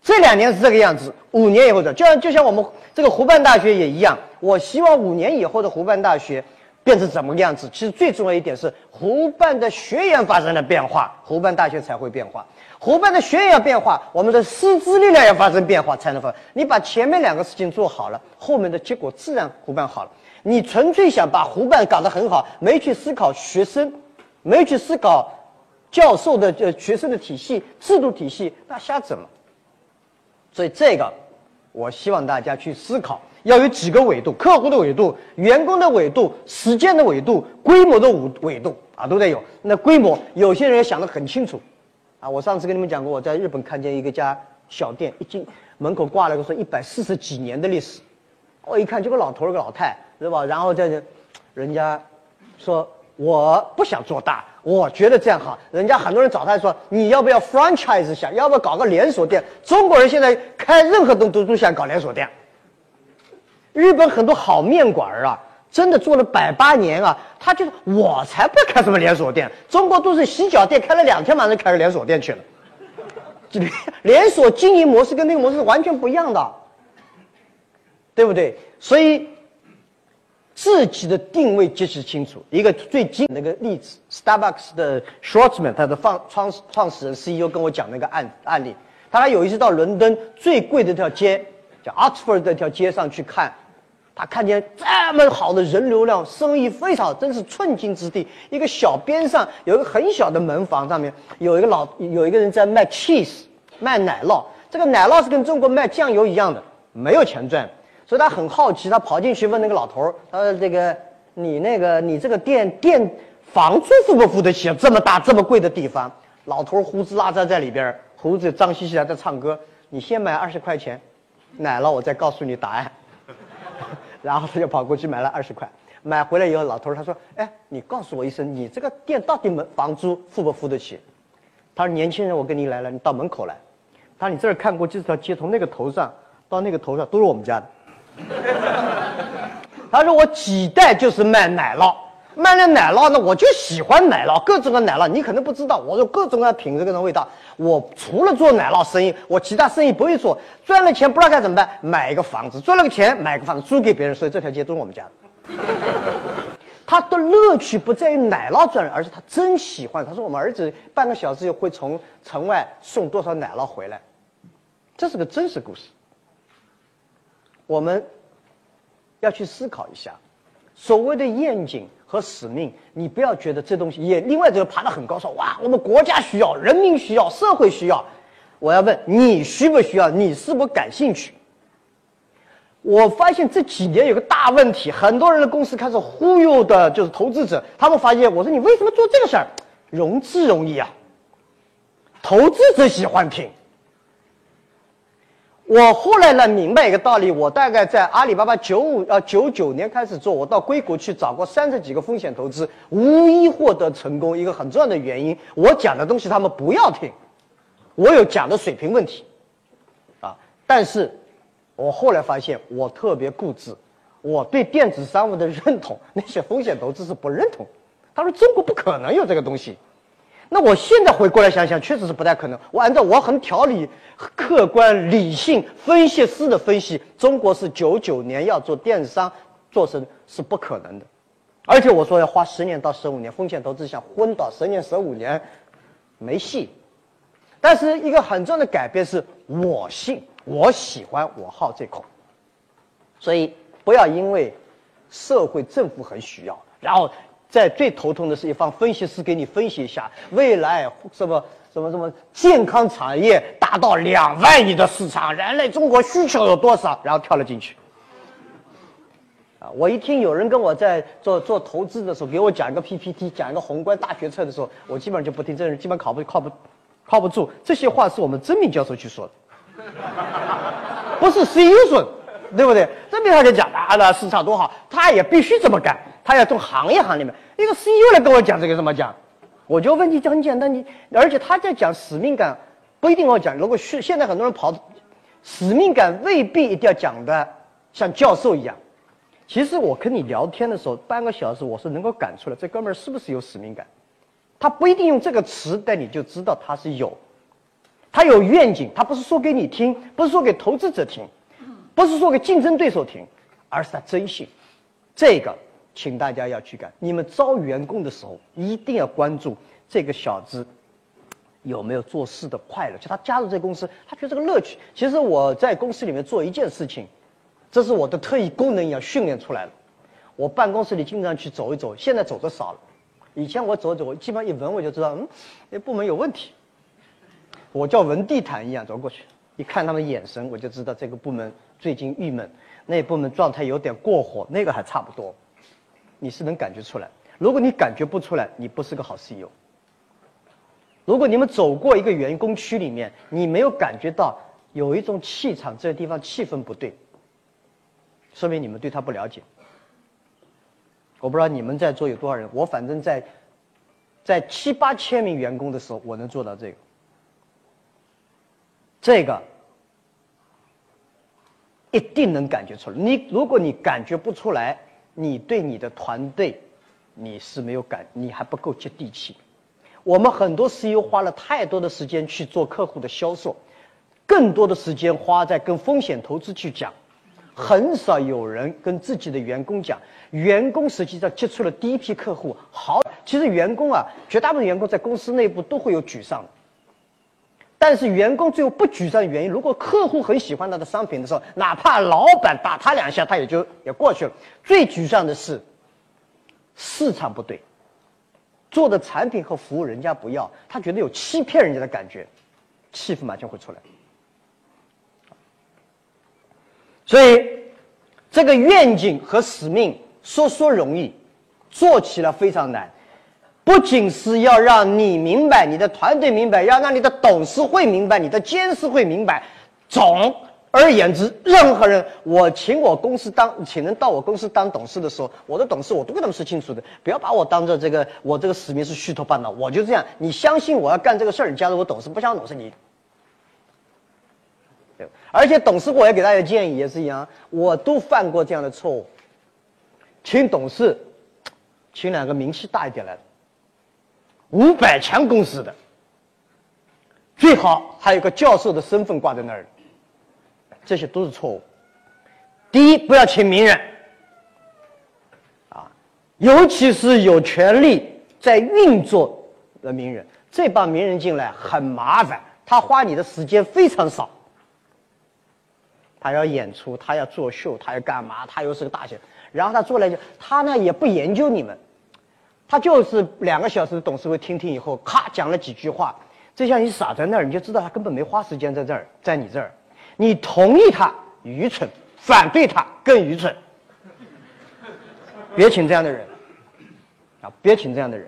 这两年是这个样子，五年以后的，就像就像我们这个湖畔大学也一样，我希望五年以后的湖畔大学变成怎么样子？其实最重要一点是湖畔的学员发生了变化，湖畔大学才会变化。湖畔的学员要变化，我们的师资力量要发生变化才能发。你把前面两个事情做好了，后面的结果自然湖畔好了。你纯粹想把湖畔搞得很好，没去思考学生，没去思考教授的呃学生的体系制度体系，那瞎整了。所以这个，我希望大家去思考，要有几个维度：客户的维度、员工的维度、时间的维度、规模的维维度啊，都得有。那规模，有些人想得很清楚，啊，我上次跟你们讲过，我在日本看见一个家小店，一进门口挂了个说一百四十几年的历史，我一看就个老头儿个老太。对吧？然后这，人家说我不想做大，我觉得这样好。人家很多人找他说，你要不要 franchise 想要不要搞个连锁店？中国人现在开任何东都都想搞连锁店。日本很多好面馆儿啊，真的做了百八年啊，他就我才不开什么连锁店。中国都是洗脚店，开了两天马上开了连锁店去了。连连锁经营模式跟那个模式是完全不一样的，对不对？所以。自己的定位极其清楚。一个最近那个例子，Starbucks 的 Schwartzman，他的创创创始人 CEO 跟我讲那个案案例。他有一次到伦敦最贵的一条街，叫 Oxford 这条街上去看他看见这么好的人流量，生意非常，真是寸金之地。一个小边上有一个很小的门房，上面有一个老有一个人在卖 cheese，卖奶酪。这个奶酪是跟中国卖酱油一样的，没有钱赚，所以他很好奇，他跑进去问那个老头儿：“他说这个你那个你这个店店房租付不付得起？这么大这么贵的地方？”老头胡子拉碴在里边，胡子脏兮兮的在唱歌。你先买二十块钱奶酪，我再告诉你答案。然后他就跑过去买了二十块，买回来以后，老头他说：“哎，你告诉我一声，你这个店到底门房租付不付得起？”他说：“年轻人，我跟你来了，你到门口来。”他说：“你这儿看过这条街，从那个头上到那个头上都是我们家的。”他说：“我几代就是卖奶酪，卖了奶酪呢，我就喜欢奶酪，各种的奶酪，你可能不知道，我有各种各样品质、各种味道。我除了做奶酪生意，我其他生意不会做。赚了钱不知道该怎么办，买一个房子，赚了个钱买个房子租给别人，所以这条街都是我们家的。他的乐趣不在于奶酪赚，而是他真喜欢。他说我们儿子半个小时会从城外送多少奶酪回来，这是个真实故事。我们要去思考一下，所谓的愿景。和使命，你不要觉得这东西也另外这个爬得很高，说哇，我们国家需要，人民需要，社会需要。我要问你需不需要？你是否感兴趣？我发现这几年有个大问题，很多人的公司开始忽悠的，就是投资者。他们发现，我说你为什么做这个事儿？融资容易啊，投资者喜欢听。我后来呢明白一个道理，我大概在阿里巴巴九五呃九九年开始做，我到硅谷去找过三十几个风险投资，无一获得成功。一个很重要的原因，我讲的东西他们不要听，我有讲的水平问题，啊，但是，我后来发现我特别固执，我对电子商务的认同，那些风险投资是不认同，他说中国不可能有这个东西。那我现在回过来想想，确实是不太可能。我按照我很条理、客观、理性分析师的分析，中国是九九年要做电商做成是不可能的，而且我说要花十年到十五年，风险投资想昏倒十年十五年，没戏。但是一个很重要的改变是我信，我喜欢，我好这口。所以不要因为社会政府很需要，然后。在最头痛的是一方分析师给你分析一下未来什么什么什么健康产业达到两万亿的市场，人类中国需求有多少，然后跳了进去。啊，我一听有人跟我在做做投资的时候给我讲一个 PPT，讲一个宏观大决策的时候，我基本上就不听，这人基本靠不靠不靠不住。这些话是我们曾明教授去说的，不是 CEO 说的，对不对？曾明他就讲啊，那市场多好，他也必须这么干。他要从行业行里面，一个 CEO 来跟我讲这个怎么讲，我就问你就很简单，你而且他在讲使命感，不一定要讲。如果现现在很多人跑，使命感未必一定要讲的像教授一样。其实我跟你聊天的时候，半个小时我是能够感出来这哥们儿是不是有使命感。他不一定用这个词，但你就知道他是有，他有愿景，他不是说给你听，不是说给投资者听，不是说给竞争对手听，而是他真信这个。请大家要去干。你们招员工的时候，一定要关注这个小子有没有做事的快乐。就他加入这个公司，他觉得这个乐趣。其实我在公司里面做一件事情，这是我的特异功能一样训练出来的。我办公室里经常去走一走，现在走的少了。以前我走走，我基本上一闻我就知道，嗯，那部门有问题。我叫闻地毯一样走过去，一看他们眼神，我就知道这个部门最近郁闷，那部门状态有点过火，那个还差不多。你是能感觉出来，如果你感觉不出来，你不是个好 CEO。如果你们走过一个员工区里面，你没有感觉到有一种气场，这个地方气氛不对，说明你们对他不了解。我不知道你们在座有多少人，我反正在在七八千名员工的时候，我能做到这个。这个一定能感觉出来。你如果你感觉不出来，你对你的团队，你是没有感，你还不够接地气。我们很多 CEO 花了太多的时间去做客户的销售，更多的时间花在跟风险投资去讲，很少有人跟自己的员工讲。员工实际上接触了第一批客户，好，其实员工啊，绝大部分员工在公司内部都会有沮丧。但是员工最后不沮丧的原因，如果客户很喜欢他的商品的时候，哪怕老板打他两下，他也就也过去了。最沮丧的是市场不对，做的产品和服务人家不要，他觉得有欺骗人家的感觉，气氛马上会出来。所以，这个愿景和使命说说容易，做起来非常难。不仅是要让你明白，你的团队明白，要让你的董事会明白，你的监事会明白。总而言之，任何人，我请我公司当，请人到我公司当董事的时候，我的董事我都跟他们说清楚的，不要把我当做这个，我这个使命是虚头巴脑，我就这样。你相信我要干这个事儿，你加入我董事，不相信董事你。对，而且董事我也给大家建议也是一样，我都犯过这样的错误，请董事，请两个名气大一点来的。五百强公司的，最好还有个教授的身份挂在那儿，这些都是错误。第一，不要请名人，啊，尤其是有权利在运作的名人，这帮名人进来很麻烦，他花你的时间非常少，他要演出，他要作秀，他要干嘛？他又是个大学，然后他做来就，他呢也不研究你们。他就是两个小时的董事会听听以后，咔讲了几句话，这下你傻在那儿，你就知道他根本没花时间在这儿，在你这儿，你同意他愚蠢，反对他更愚蠢。别请这样的人，啊，别请这样的人。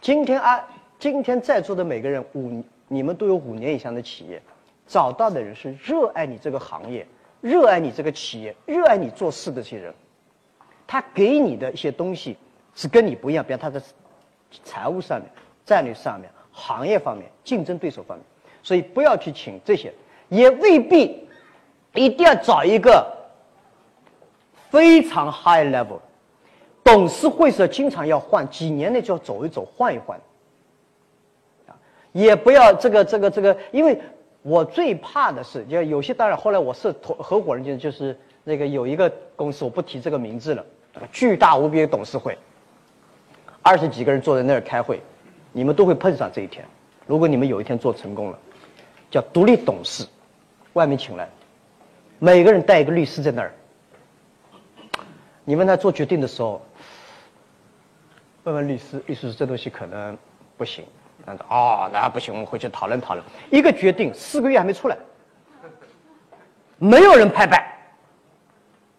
今天啊，今天在座的每个人五，你们都有五年以上的企业，找到的人是热爱你这个行业，热爱你这个企业，热爱你做事的这些人，他给你的一些东西。是跟你不一样，比方他在财务上面、战略上面、行业方面、竞争对手方面，所以不要去请这些，也未必一定要找一个非常 high level。董事会是经常要换，几年内就要走一走、换一换。啊，也不要这个、这个、这个，因为我最怕的是，就有些当然后来我是合合伙人，就就是那个有一个公司，我不提这个名字了，巨大无比的董事会。二十几个人坐在那儿开会，你们都会碰上这一天。如果你们有一天做成功了，叫独立董事，外面请来，每个人带一个律师在那儿。你问他做决定的时候，问问律师，律师说这东西可能不行。他说哦，那不行，我们回去讨论讨论。一个决定四个月还没出来，没有人拍板。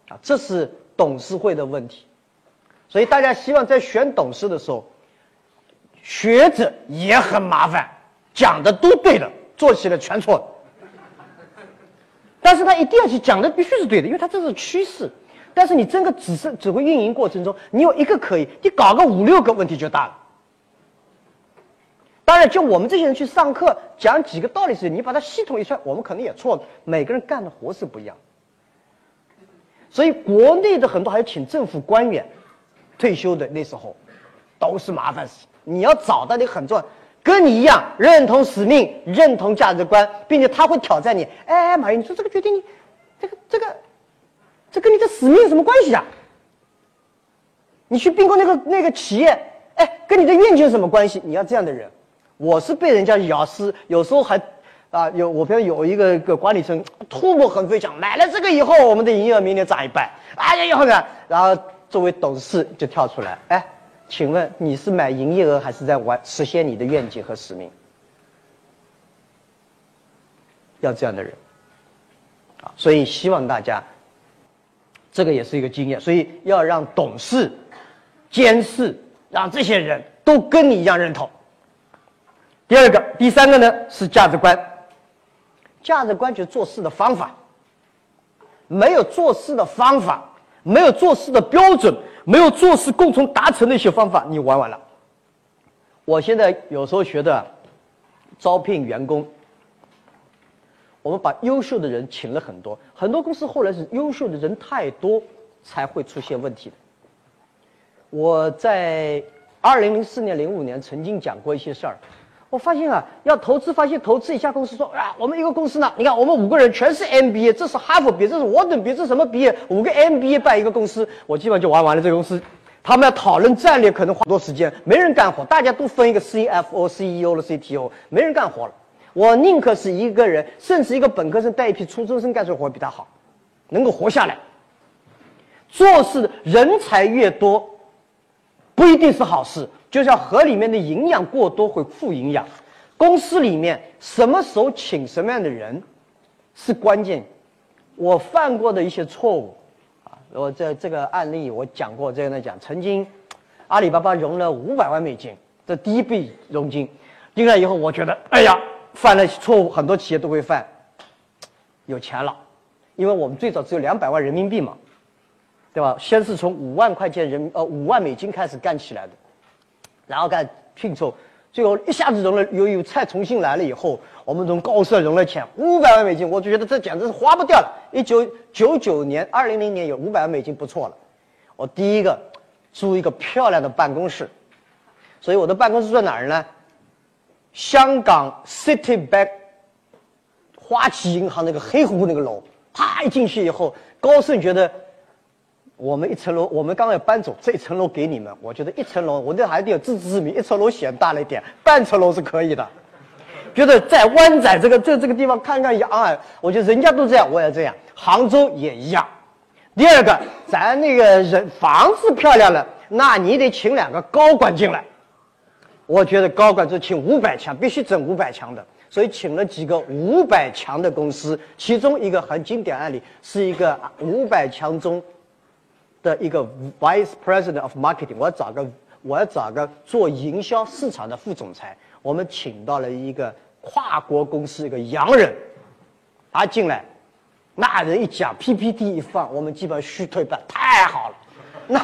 啊，这是董事会的问题。所以大家希望在选董事的时候，学者也很麻烦，讲的都对的，做起来全错了。但是他一定要去讲的必须是对的，因为他这是趋势。但是你整个只是指挥运营过程中，你有一个可以，你搞个五六个问题就大了。当然，就我们这些人去上课讲几个道理时，你把它系统一算，我们可能也错了。每个人干的活是不一样，所以国内的很多还要请政府官员。退休的那时候，都是麻烦事。你要找到你很重要，跟你一样认同使命、认同价值观，并且他会挑战你。哎，马云，你说这个决定，你这个这个，这跟你的使命有什么关系啊？你去并购那个那个企业，哎，跟你的愿景有什么关系？你要这样的人。我是被人家咬死，有时候还啊有我朋友有一个个管理层唾沫横飞讲，买了这个以后，我们的营业额明年涨一半。哎呀，以后呢，然后。作为董事就跳出来，哎，请问你是买营业额还是在完实现你的愿景和使命？要这样的人，啊，所以希望大家，这个也是一个经验，所以要让董事、监事让这些人都跟你一样认同。第二个、第三个呢是价值观，价值观就是做事的方法，没有做事的方法。没有做事的标准，没有做事共同达成的一些方法，你玩完了。我现在有时候觉得，招聘员工，我们把优秀的人请了很多，很多公司后来是优秀的人太多才会出现问题的。我在二零零四年、零五年曾经讲过一些事儿。我发现啊，要投资，发现投资一家公司，说啊，我们一个公司呢，你看我们五个人全是 MBA，这是哈佛毕业，这是沃顿毕业，这什么毕业？五个 MBA 办一个公司，我基本上就玩完了。这个公司，他们要讨论战略，可能花多时间，没人干活，大家都分一个 CFO、CEO 了、CTO，没人干活了。我宁可是一个人，甚至一个本科生带一批初中生干出活比他好，能够活下来。做事人才越多，不一定是好事。就像河里面的营养过多会富营养，公司里面什么时候请什么样的人，是关键。我犯过的一些错误，啊，我这这个案例我讲过，这样的讲，曾经，阿里巴巴融了五百万美金，这第一笔融金，进来以后，我觉得，哎呀，犯了错误，很多企业都会犯，有钱了，因为我们最早只有两百万人民币嘛，对吧？先是从五万块钱人呃五万美金开始干起来的，然后干拼凑。最后一下子融了，由于菜重新来了以后，我们从高盛融了钱，五百万美金，我就觉得这简直是花不掉了。一九九九年、二零零年有五百万美金不错了。我第一个租一个漂亮的办公室，所以我的办公室在哪儿呢？香港 City Bank 花旗银行那个黑乎乎那个楼，啪一进去以后，高盛觉得。我们一层楼，我们刚刚要搬走，这一层楼给你们。我觉得一层楼，我那还得有自知之明，一层楼显大了一点，半层楼是可以的。觉得在湾仔这个这这个地方看看洋啊，我觉得人家都这样，我也这样。杭州也一样。第二个，咱那个人房子漂亮了，那你得请两个高管进来。我觉得高管就请五百强，必须整五百强的，所以请了几个五百强的公司，其中一个很经典案例是一个五百强中。的一个 vice president of marketing，我要找个我要找个做营销市场的副总裁。我们请到了一个跨国公司一个洋人，他进来，那人一讲 PPT 一放，我们基本上虚退半，太好了。那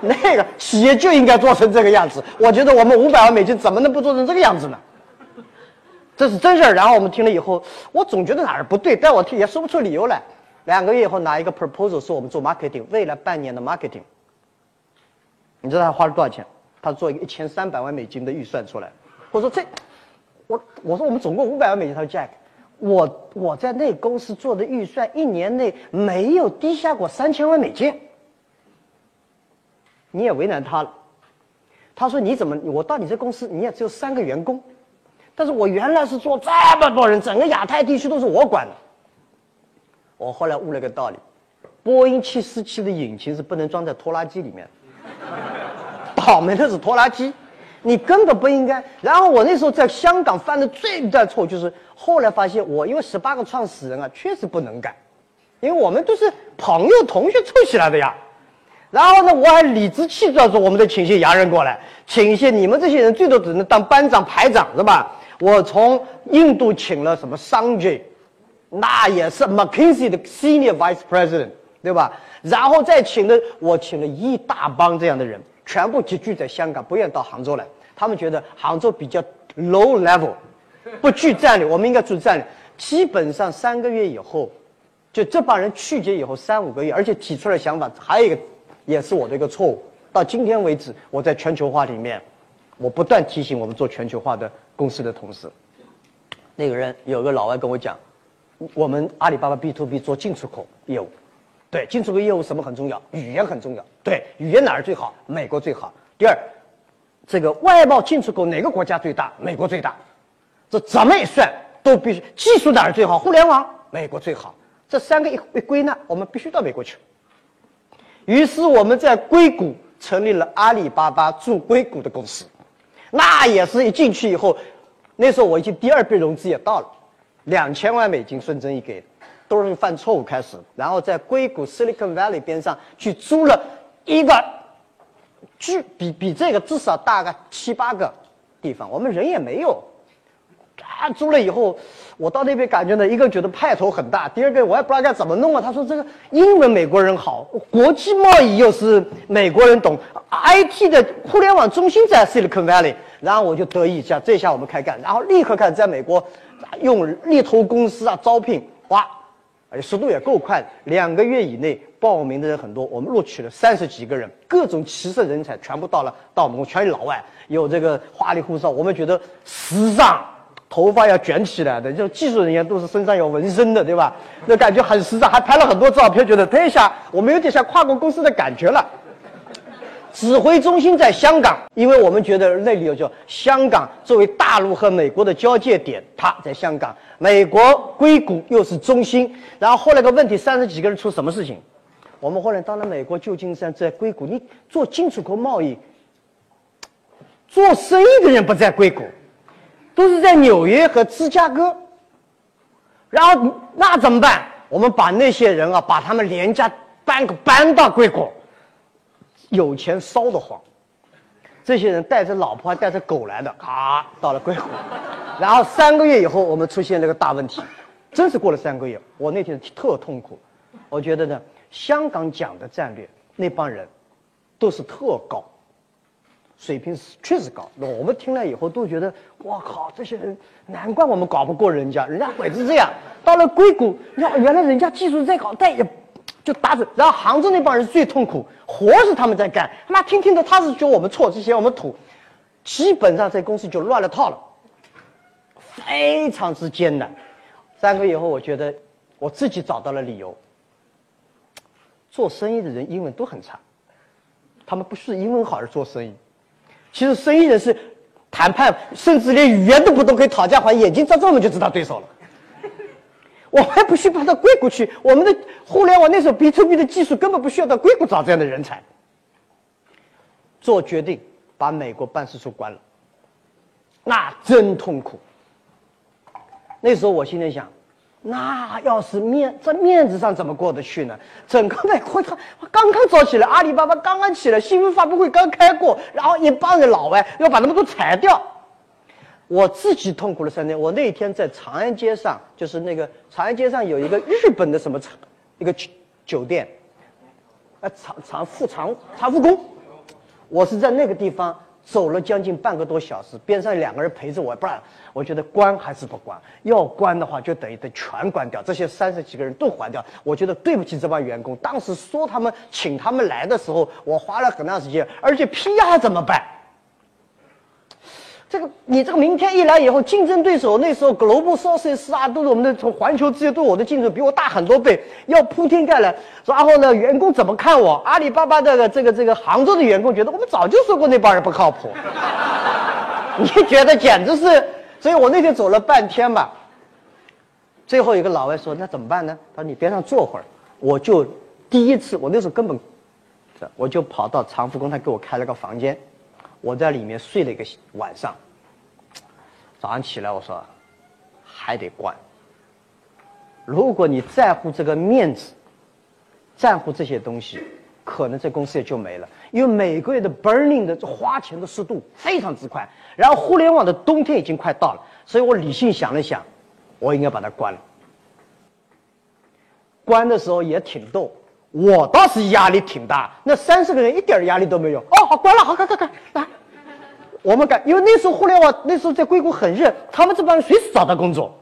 那个企业就应该做成这个样子。我觉得我们五百万美金怎么能不做成这个样子呢？这是真事儿。然后我们听了以后，我总觉得哪儿不对，但我听也说不出理由来。两个月以后拿一个 proposal 说我们做 marketing，未来半年的 marketing。你知道他花了多少钱？他做一个一千三百万美金的预算出来。我说这，我我说我们总共五百万美金。他说 Jack，我我在那公司做的预算一年内没有低下过三千万美金。你也为难他了。他说你怎么我到你这公司你也只有三个员工，但是我原来是做这么多人，整个亚太地区都是我管的。我后来悟了个道理，波音七四七的引擎是不能装在拖拉机里面。倒霉的是拖拉机，你根本不应该。然后我那时候在香港犯的最大错就是，后来发现我因为十八个创始人啊，确实不能干，因为我们都是朋友同学凑起来的呀。然后呢，我还理直气壮说，我们得请些洋人过来，请一些你们这些人最多只能当班长排长是吧？我从印度请了什么商界。那也是 McKinsey 的 Senior Vice President，对吧？然后再请的，我请了一大帮这样的人，全部集聚在香港，不愿到杭州来。他们觉得杭州比较 low level，不具战略，我们应该做战略。基本上三个月以后，就这帮人去结以后三五个月，而且提出来想法还有一个，也是我的一个错误。到今天为止，我在全球化里面，我不断提醒我们做全球化的公司的同事。那个人有个老外跟我讲。我们阿里巴巴 B to B 做进出口业务，对进出口业务什么很重要？语言很重要。对语言哪儿最好？美国最好。第二，这个外贸进出口哪个国家最大？美国最大。这怎么一算都必须。技术哪儿最好？互联网美国最好。这三个一一归纳，我们必须到美国去。于是我们在硅谷成立了阿里巴巴驻硅谷的公司，那也是一进去以后，那时候我已经第二笔融资也到了。两千万美金，孙正义给，都是犯错误开始。然后在硅谷 Silicon Valley 边上去租了一个，巨比比这个至少大概七八个地方，我们人也没有。啊，租了以后，我到那边感觉呢，一个觉得派头很大，第二个我也不知道该怎么弄啊。他说这个英文美国人好，国际贸易又是美国人懂，IT 的互联网中心在 Silicon Valley，然后我就得意一下，这下我们开干，然后立刻开始在美国。用猎头公司啊招聘，哇，而且速度也够快，两个月以内报名的人很多，我们录取了三十几个人，各种奇色人才全部到了，到我们全是老外，有这个花里胡哨，我们觉得时尚，头发要卷起来的，就技术人员都是身上有纹身的，对吧？那感觉很时尚，还拍了很多照片，觉得这下我们有点像跨国公司的感觉了。指挥中心在香港，因为我们觉得那里有叫香港作为大陆和美国的交界点，它在香港，美国硅谷又是中心。然后后来个问题，三十几个人出什么事情？我们后来到了美国旧金山，在硅谷，你做进出口贸易、做生意的人不在硅谷，都是在纽约和芝加哥。然后那怎么办？我们把那些人啊，把他们廉价搬个搬到硅谷，有钱烧得慌。这些人带着老婆还带着狗来的，啊到了硅谷，然后三个月以后，我们出现了个大问题，真是过了三个月，我那天特痛苦。我觉得呢，香港讲的战略那帮人都是特高，水平是确实高。那我们听了以后都觉得，我靠，这些人难怪我们搞不过人家，人家鬼子这样。到了硅谷，你看原来人家技术在搞，但也就打死。然后杭州那帮人最痛苦，活是他们在干，他妈听听的他是觉得我们错，这些我们土，基本上这公司就乱了套了，非常之艰难。三个月以后，我觉得我自己找到了理由。做生意的人英文都很差，他们不是英文好而做生意。其实生意人是谈判，甚至连语言都不懂，可以讨价还眼睛照照我们就知道对手了。我还不需要到硅谷去，我们的互联网那时候 B to B 的技术根本不需要到硅谷找这样的人才。做决定把美国办事处关了，那真痛苦。那时候我心里想。那要是面在面子上怎么过得去呢？整个美国他刚刚早起来，阿里巴巴刚刚起来，新闻发布会刚开过，然后一帮人老外要把他们都裁掉，我自己痛苦了三天。我那天在长安街上，就是那个长安街上有一个日本的什么一个酒酒店，啊长长富长长富宫，我是在那个地方。走了将近半个多小时，边上两个人陪着我，不然我觉得关还是不关。要关的话，就等于得全关掉，这些三十几个人都还掉。我觉得对不起这帮员工。当时说他们请他们来的时候，我花了很长时间，而且 PR 怎么办？这个你这个明天一来以后，竞争对手那时候 Global Sources 啊，都是我们的从环球资源都是我的竞争，比我大很多倍，要铺天盖来。然后呢，员工怎么看我？阿里巴巴的这个这个杭州的员工觉得我们早就说过那帮人不靠谱。你觉得简直是？所以我那天走了半天吧。最后一个老外说：“那怎么办呢？”他说：“你边上坐会儿。”我就第一次，我那时候根本，我就跑到长福宫，他给我开了个房间。我在里面睡了一个晚上，早上起来我说还得关。如果你在乎这个面子，在乎这些东西，可能这公司也就没了。因为每个月的 burning 的花钱的速度非常之快，然后互联网的冬天已经快到了，所以我理性想了想，我应该把它关了。关的时候也挺逗。我倒是压力挺大，那三十个人一点压力都没有。哦，好关了，好，快快快来。我们赶，因为那时候互联网那时候在硅谷很热，他们这帮人随时找到工作，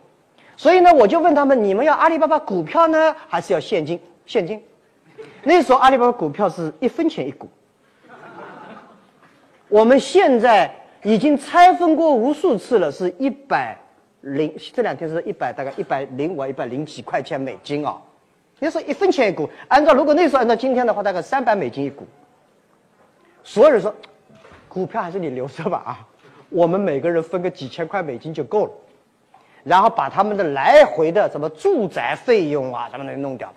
所以呢，我就问他们：你们要阿里巴巴股票呢，还是要现金？现金。那时候阿里巴巴股票是一分钱一股。我们现在已经拆分过无数次了，是一百零这两天是一百大概一百零五一百零几块钱美金啊。那时候一分钱一股，按照如果那时候按照今天的话，大概三百美金一股。所有人说，股票还是你留着吧啊，我们每个人分个几千块美金就够了，然后把他们的来回的什么住宅费用啊什么的弄掉。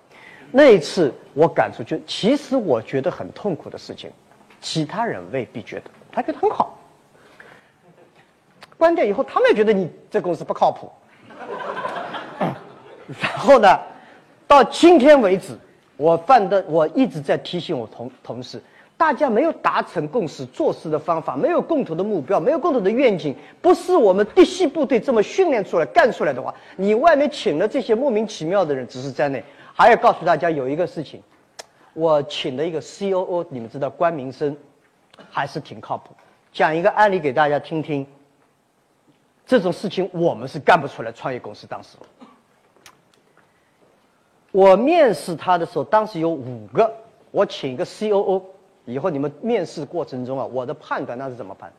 那一次我感触就，其实我觉得很痛苦的事情，其他人未必觉得，他觉得很好。关掉以后，他们也觉得你这公司不靠谱。然后呢？到今天为止，我犯的我一直在提醒我同同事，大家没有达成共识，做事的方法没有共同的目标，没有共同的愿景，不是我们嫡系部队这么训练出来干出来的话，你外面请了这些莫名其妙的人只是在内。还要告诉大家有一个事情，我请了一个 C O O，你们知道关明生，还是挺靠谱。讲一个案例给大家听听。这种事情我们是干不出来，创业公司当时。我面试他的时候，当时有五个，我请一个 C O O。以后你们面试过程中啊，我的判断那是怎么判？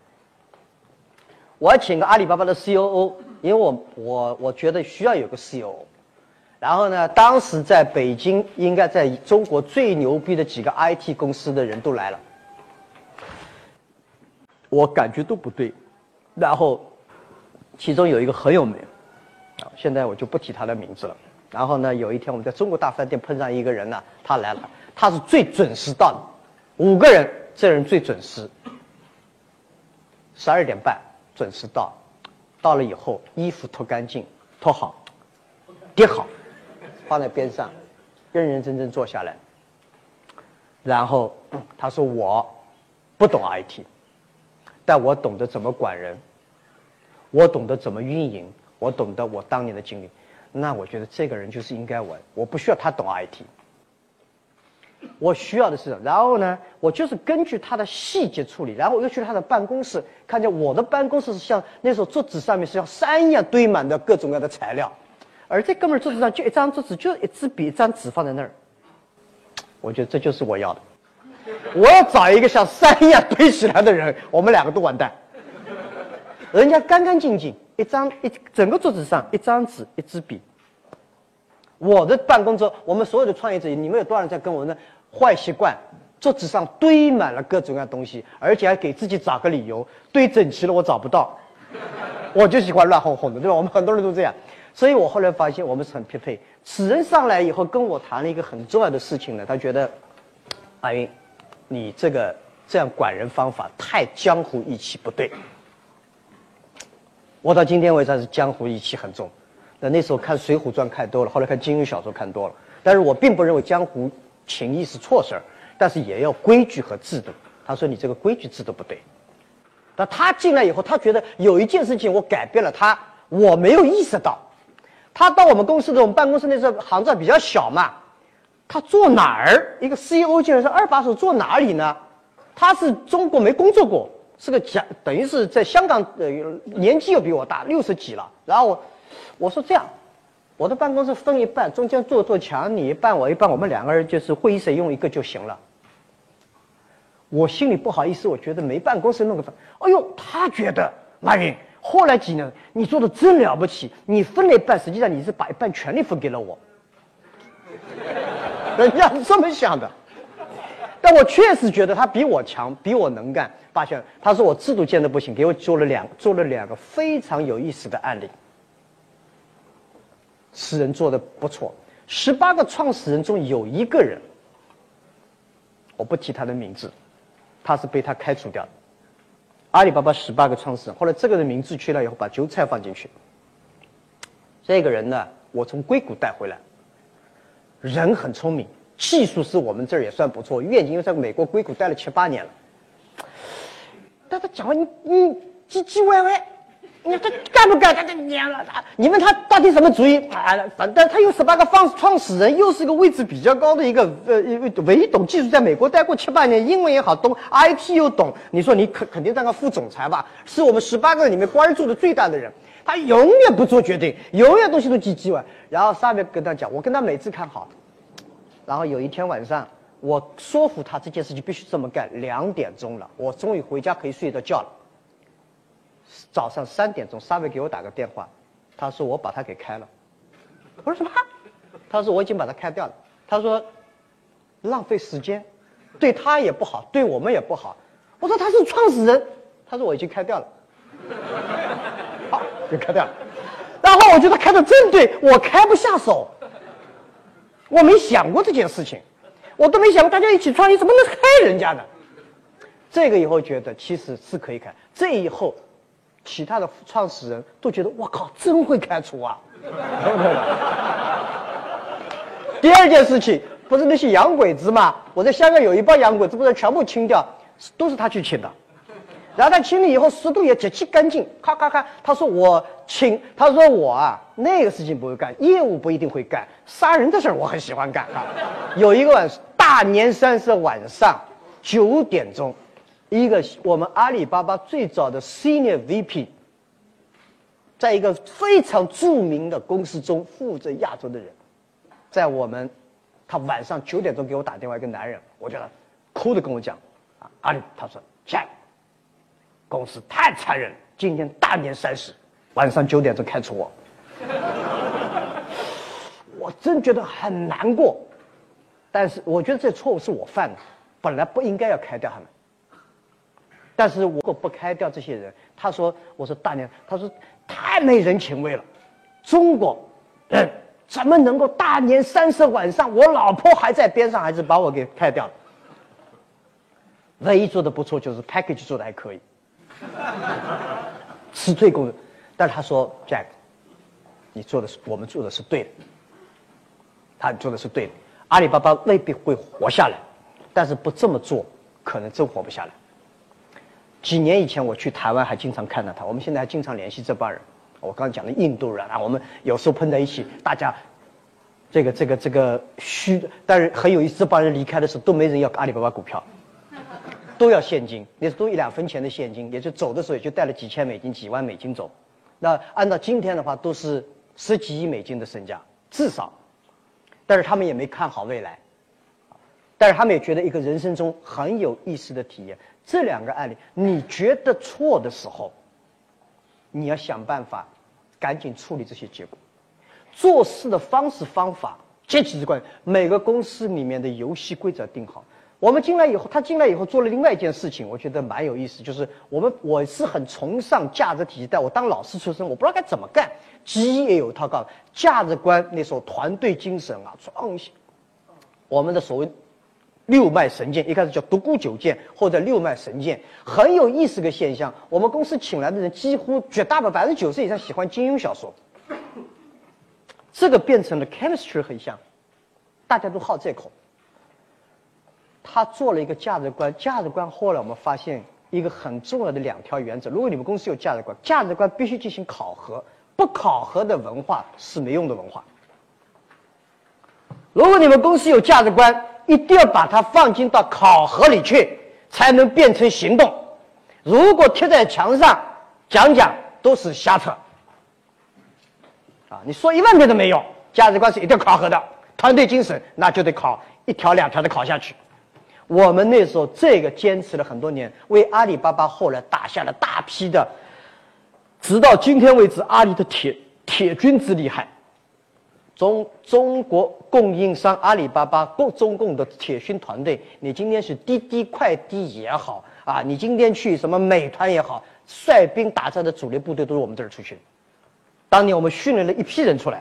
我要请个阿里巴巴的 C O O，因为我我我觉得需要有个 C O O。然后呢，当时在北京，应该在中国最牛逼的几个 I T 公司的人都来了。我感觉都不对。然后，其中有一个很有名，啊，现在我就不提他的名字了。然后呢，有一天我们在中国大饭店碰上一个人呢，他来了，他是最准时到的，五个人，这人最准时，十二点半准时到，到了以后衣服脱干净，脱好，叠好，放在边上，认认真真坐下来。然后他说我不懂 IT，但我懂得怎么管人，我懂得怎么运营，我懂得我当年的经历。那我觉得这个人就是应该我，我不需要他懂 IT，我需要的是，然后呢，我就是根据他的细节处理，然后我又去他的办公室，看见我的办公室是像那时候桌子上面是像山一样堆满的各种各样的材料，而这哥们儿桌子上就一张桌子，就一支笔，一张纸放在那儿，我觉得这就是我要的，我要找一个像山一样堆起来的人，我们两个都完蛋，人家干干净净。一张一整个桌子上一张纸一支笔。我的办公桌，我们所有的创业者，你们有多少人在跟我呢？坏习惯，桌子上堆满了各种各样东西，而且还给自己找个理由，堆整齐了我找不到，我就喜欢乱哄哄的，对吧？我们很多人都这样，所以我后来发现我们是很匹配。此人上来以后跟我谈了一个很重要的事情呢，他觉得，阿云，你这个这样管人方法太江湖义气不对。我到今天为止还是江湖义气很重，那那时候看《水浒传》看多了，后来看金庸小说看多了，但是我并不认为江湖情义是错事儿，但是也要规矩和制度。他说你这个规矩制度不对，那他进来以后，他觉得有一件事情我改变了他，我没有意识到。他到我们公司的我们办公室那时候杭州比较小嘛，他坐哪儿？一个 CEO 进来是二把手坐哪里呢？他是中国没工作过。是个假，等于是在香港，呃，年纪又比我大，六十几了。然后我我说这样，我的办公室分一半，中间做做墙，你一半我一半，我们两个人就是会议室用一个就行了。我心里不好意思，我觉得没办公室弄个分。哎呦，他觉得马云，后来几年你做的真了不起，你分了一半，实际上你是把一半权利分给了我。人家是这么想的。但我确实觉得他比我强，比我能干。发现他说我制度建的不行，给我做了两做了两个非常有意思的案例。此人做的不错，十八个创始人中有一个人，我不提他的名字，他是被他开除掉的。阿里巴巴十八个创始人，后来这个人名字去了以后，把韭菜放进去。这个人呢，我从硅谷带回来，人很聪明。技术是我们这儿也算不错，愿景因为在美国硅谷待了七八年了。但他讲话你你唧唧歪歪，你他干不干？他他娘了他，你问他到底什么主意啊？反正他有十八个创创始人，又是一个位置比较高的一个呃，唯一懂技术，在美国待过七八年，英文也好，懂 IT 又懂。你说你肯肯定当个副总裁吧？是我们十八个人里面关注的最大的人，他永远不做决定，永远东西都唧唧歪。然后上面跟他讲，我跟他每次看好。然后有一天晚上，我说服他这件事情必须这么干。两点钟了，我终于回家可以睡着觉了。早上三点钟，沙维给我打个电话，他说我把他给开了。我说什么？他说我已经把他开掉了。他说浪费时间，对他也不好，对我们也不好。我说他是创始人，他说我已经开掉了。好，就开掉了。然后我觉得开的真对，我开不下手。我没想过这件事情，我都没想过大家一起创业怎么能害人家呢？这个以后觉得其实是可以开，这以后，其他的创始人都觉得我靠，真会开除啊！第二件事情不是那些洋鬼子吗？我在香港有一帮洋鬼子，不是全部清掉，都是他去清的。然后他清理以后，速度也极其干净，咔咔咔。他说我清，他说我啊，那个事情不会干，业务不一定会干，杀人的事儿我很喜欢干啊。有一个晚大年三十晚上九点钟，一个我们阿里巴巴最早的 Senior VP，在一个非常著名的公司中负责亚洲的人，在我们，他晚上九点钟给我打电话，一个男人，我觉得哭着跟我讲，啊，阿里，他说，下。公司太残忍，今天大年三十，晚上九点钟开除我，我真觉得很难过。但是我觉得这错误是我犯的，本来不应该要开掉他们。但是我如果不开掉这些人，他说我是大年，他说太没人情味了。中国人怎么能够大年三十晚上，我老婆还在边上，还是把我给开掉了？唯一做的不错就是 package 做的还可以，辞退工人。但是他说 Jack，你做的是我们做的是对的，他做的是对的。阿里巴巴未必会活下来，但是不这么做，可能真活不下来。几年以前我去台湾还经常看到他，我们现在还经常联系这帮人。我刚刚讲的印度人啊，我们有时候碰在一起，大家这个这个这个虚，但是很有意思。这帮人离开的时候都没人要阿里巴巴股票，都要现金，也是都一两分钱的现金，也就走的时候也就带了几千美金、几万美金走。那按照今天的话，都是十几亿美金的身价，至少。但是他们也没看好未来，但是他们也觉得一个人生中很有意思的体验。这两个案例，你觉得错的时候，你要想办法，赶紧处理这些结果。做事的方式方法阶级是关键。每个公司里面的游戏规则定好。我们进来以后，他进来以后做了另外一件事情，我觉得蛮有意思，就是我们我是很崇尚价值体系，但我当老师出身，我不知道该怎么干。G 也有一套告价值观，那时候团队精神啊，创新，我们的所谓。六脉神剑，一开始叫独孤九剑，或者六脉神剑，很有意思个现象。我们公司请来的人，几乎绝大部分百分之九十以上喜欢金庸小说。这个变成了 chemistry 很像，大家都好这口。他做了一个价值观，价值观后来我们发现一个很重要的两条原则：如果你们公司有价值观，价值观必须进行考核，不考核的文化是没用的文化。如果你们公司有价值观，一定要把它放进到考核里去，才能变成行动。如果贴在墙上讲讲，都是瞎扯。啊，你说一万遍都没用。价值观是一定要考核的，团队精神那就得考一条两条的考下去。我们那时候这个坚持了很多年，为阿里巴巴后来打下了大批的，直到今天为止，阿里的铁铁军之厉害。中中国供应商阿里巴巴共中共的铁军团队，你今天是滴滴快滴也好啊，你今天去什么美团也好，率兵打仗的主力部队都是我们这儿出去的。当年我们训练了一批人出来，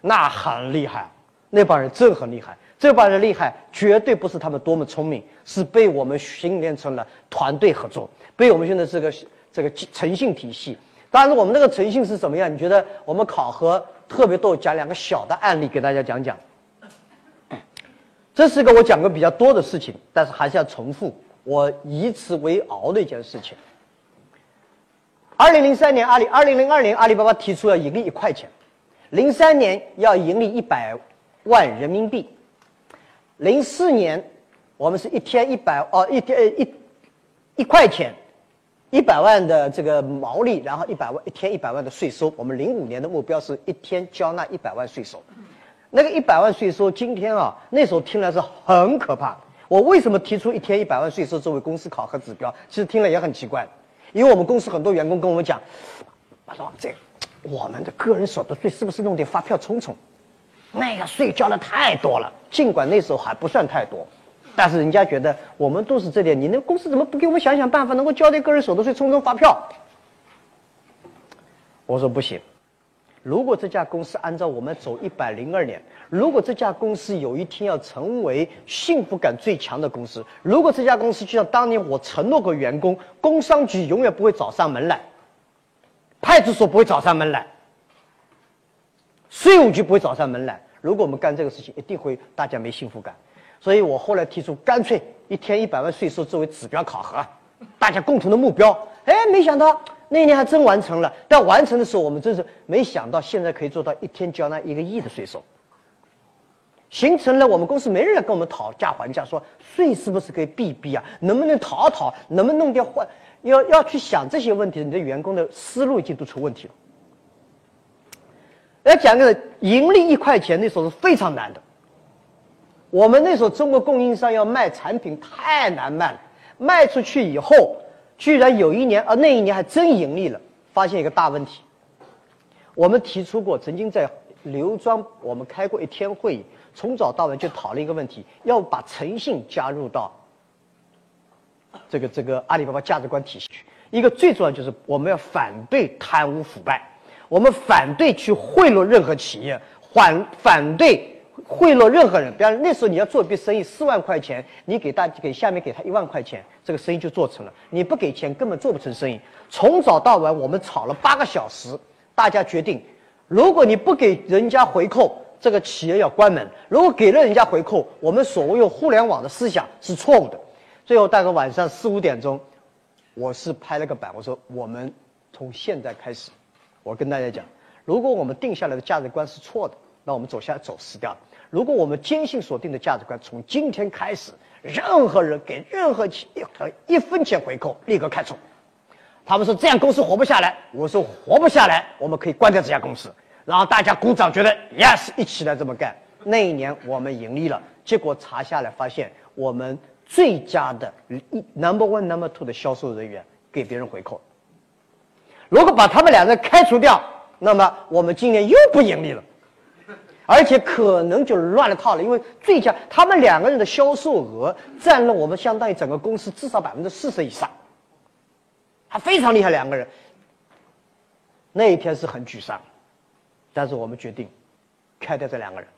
那很厉害，那帮人真很厉害。这帮人厉害，绝对不是他们多么聪明，是被我们训练成了团队合作，被我们训练这个这个诚信体系。当然，我们这个诚信是怎么样？你觉得我们考核？特别多讲两个小的案例给大家讲讲，这是一个我讲过比较多的事情，但是还是要重复，我以此为傲的一件事情。二零零三年，阿里二零零二年阿里巴巴提出要盈利一块钱，零三年要盈利一百万人民币，零四年我们是一天一百哦一天一一块钱。一百万的这个毛利，然后一百万一天一百万的税收，我们零五年的目标是一天交纳一百万税收。那个一百万税收，今天啊，那时候听来是很可怕。我为什么提出一天一百万税收作为公司考核指标？其实听了也很奇怪，因为我们公司很多员工跟我们讲，他说这我们的个人所得税是不是弄点发票冲冲？那个税交的太多了，尽管那时候还不算太多。但是人家觉得我们都是这点，你那公司怎么不给我们想想办法，能够交点个人所得税，充充发票？我说不行。如果这家公司按照我们走一百零二年，如果这家公司有一天要成为幸福感最强的公司，如果这家公司就像当年我承诺过员工，工商局永远不会找上门来，派出所不会找上门来，税务局不会找上门来。如果我们干这个事情，一定会大家没幸福感。所以我后来提出，干脆一天一百万税收作为指标考核，大家共同的目标。哎，没想到那一年还真完成了。但完成的时候，我们真是没想到，现在可以做到一天交纳一个亿的税收，形成了我们公司没人来跟我们讨价还价，说税是不是可以避避啊？能不能讨讨？能不能弄点换？要要去想这些问题，你的员工的思路已经都出问题了。要讲个盈利一块钱，那时候是非常难的。我们那时候中国供应商要卖产品太难卖了，卖出去以后，居然有一年，啊那一年还真盈利了。发现一个大问题，我们提出过，曾经在刘庄我们开过一天会议，从早到晚就讨论一个问题，要把诚信加入到这个这个阿里巴巴价值观体系去。一个最重要就是我们要反对贪污腐败，我们反对去贿赂任何企业，反反对贿赂任何人。比方那时候你要做一笔生意，四万块钱，你给大给下面给他一万块钱，这个生意就做成了。你不给钱，根本做不成生意。从早到晚我们吵了八个小时，大家决定，如果你不给人家回扣，这个企业要关门；如果给了人家回扣，我们所谓用互联网的思想是错误的。最后大概晚上四五点钟。我是拍了个板，我说我们从现在开始，我跟大家讲，如果我们定下来的价值观是错的，那我们走下走死掉；如果我们坚信所定的价值观，从今天开始，任何人给任何企业一分钱回扣，立刻开除。他们说这样公司活不下来，我说活不下来，我们可以关掉这家公司。然后大家鼓掌，觉得 yes，一起来这么干。那一年我们盈利了，结果查下来发现我们。最佳的一 number one number two 的销售人员给别人回扣，如果把他们两人开除掉，那么我们今年又不盈利了，而且可能就乱了套了。因为最佳他们两个人的销售额占了我们相当于整个公司至少百分之四十以上，他非常厉害两个人。那一天是很沮丧，但是我们决定开掉这两个人，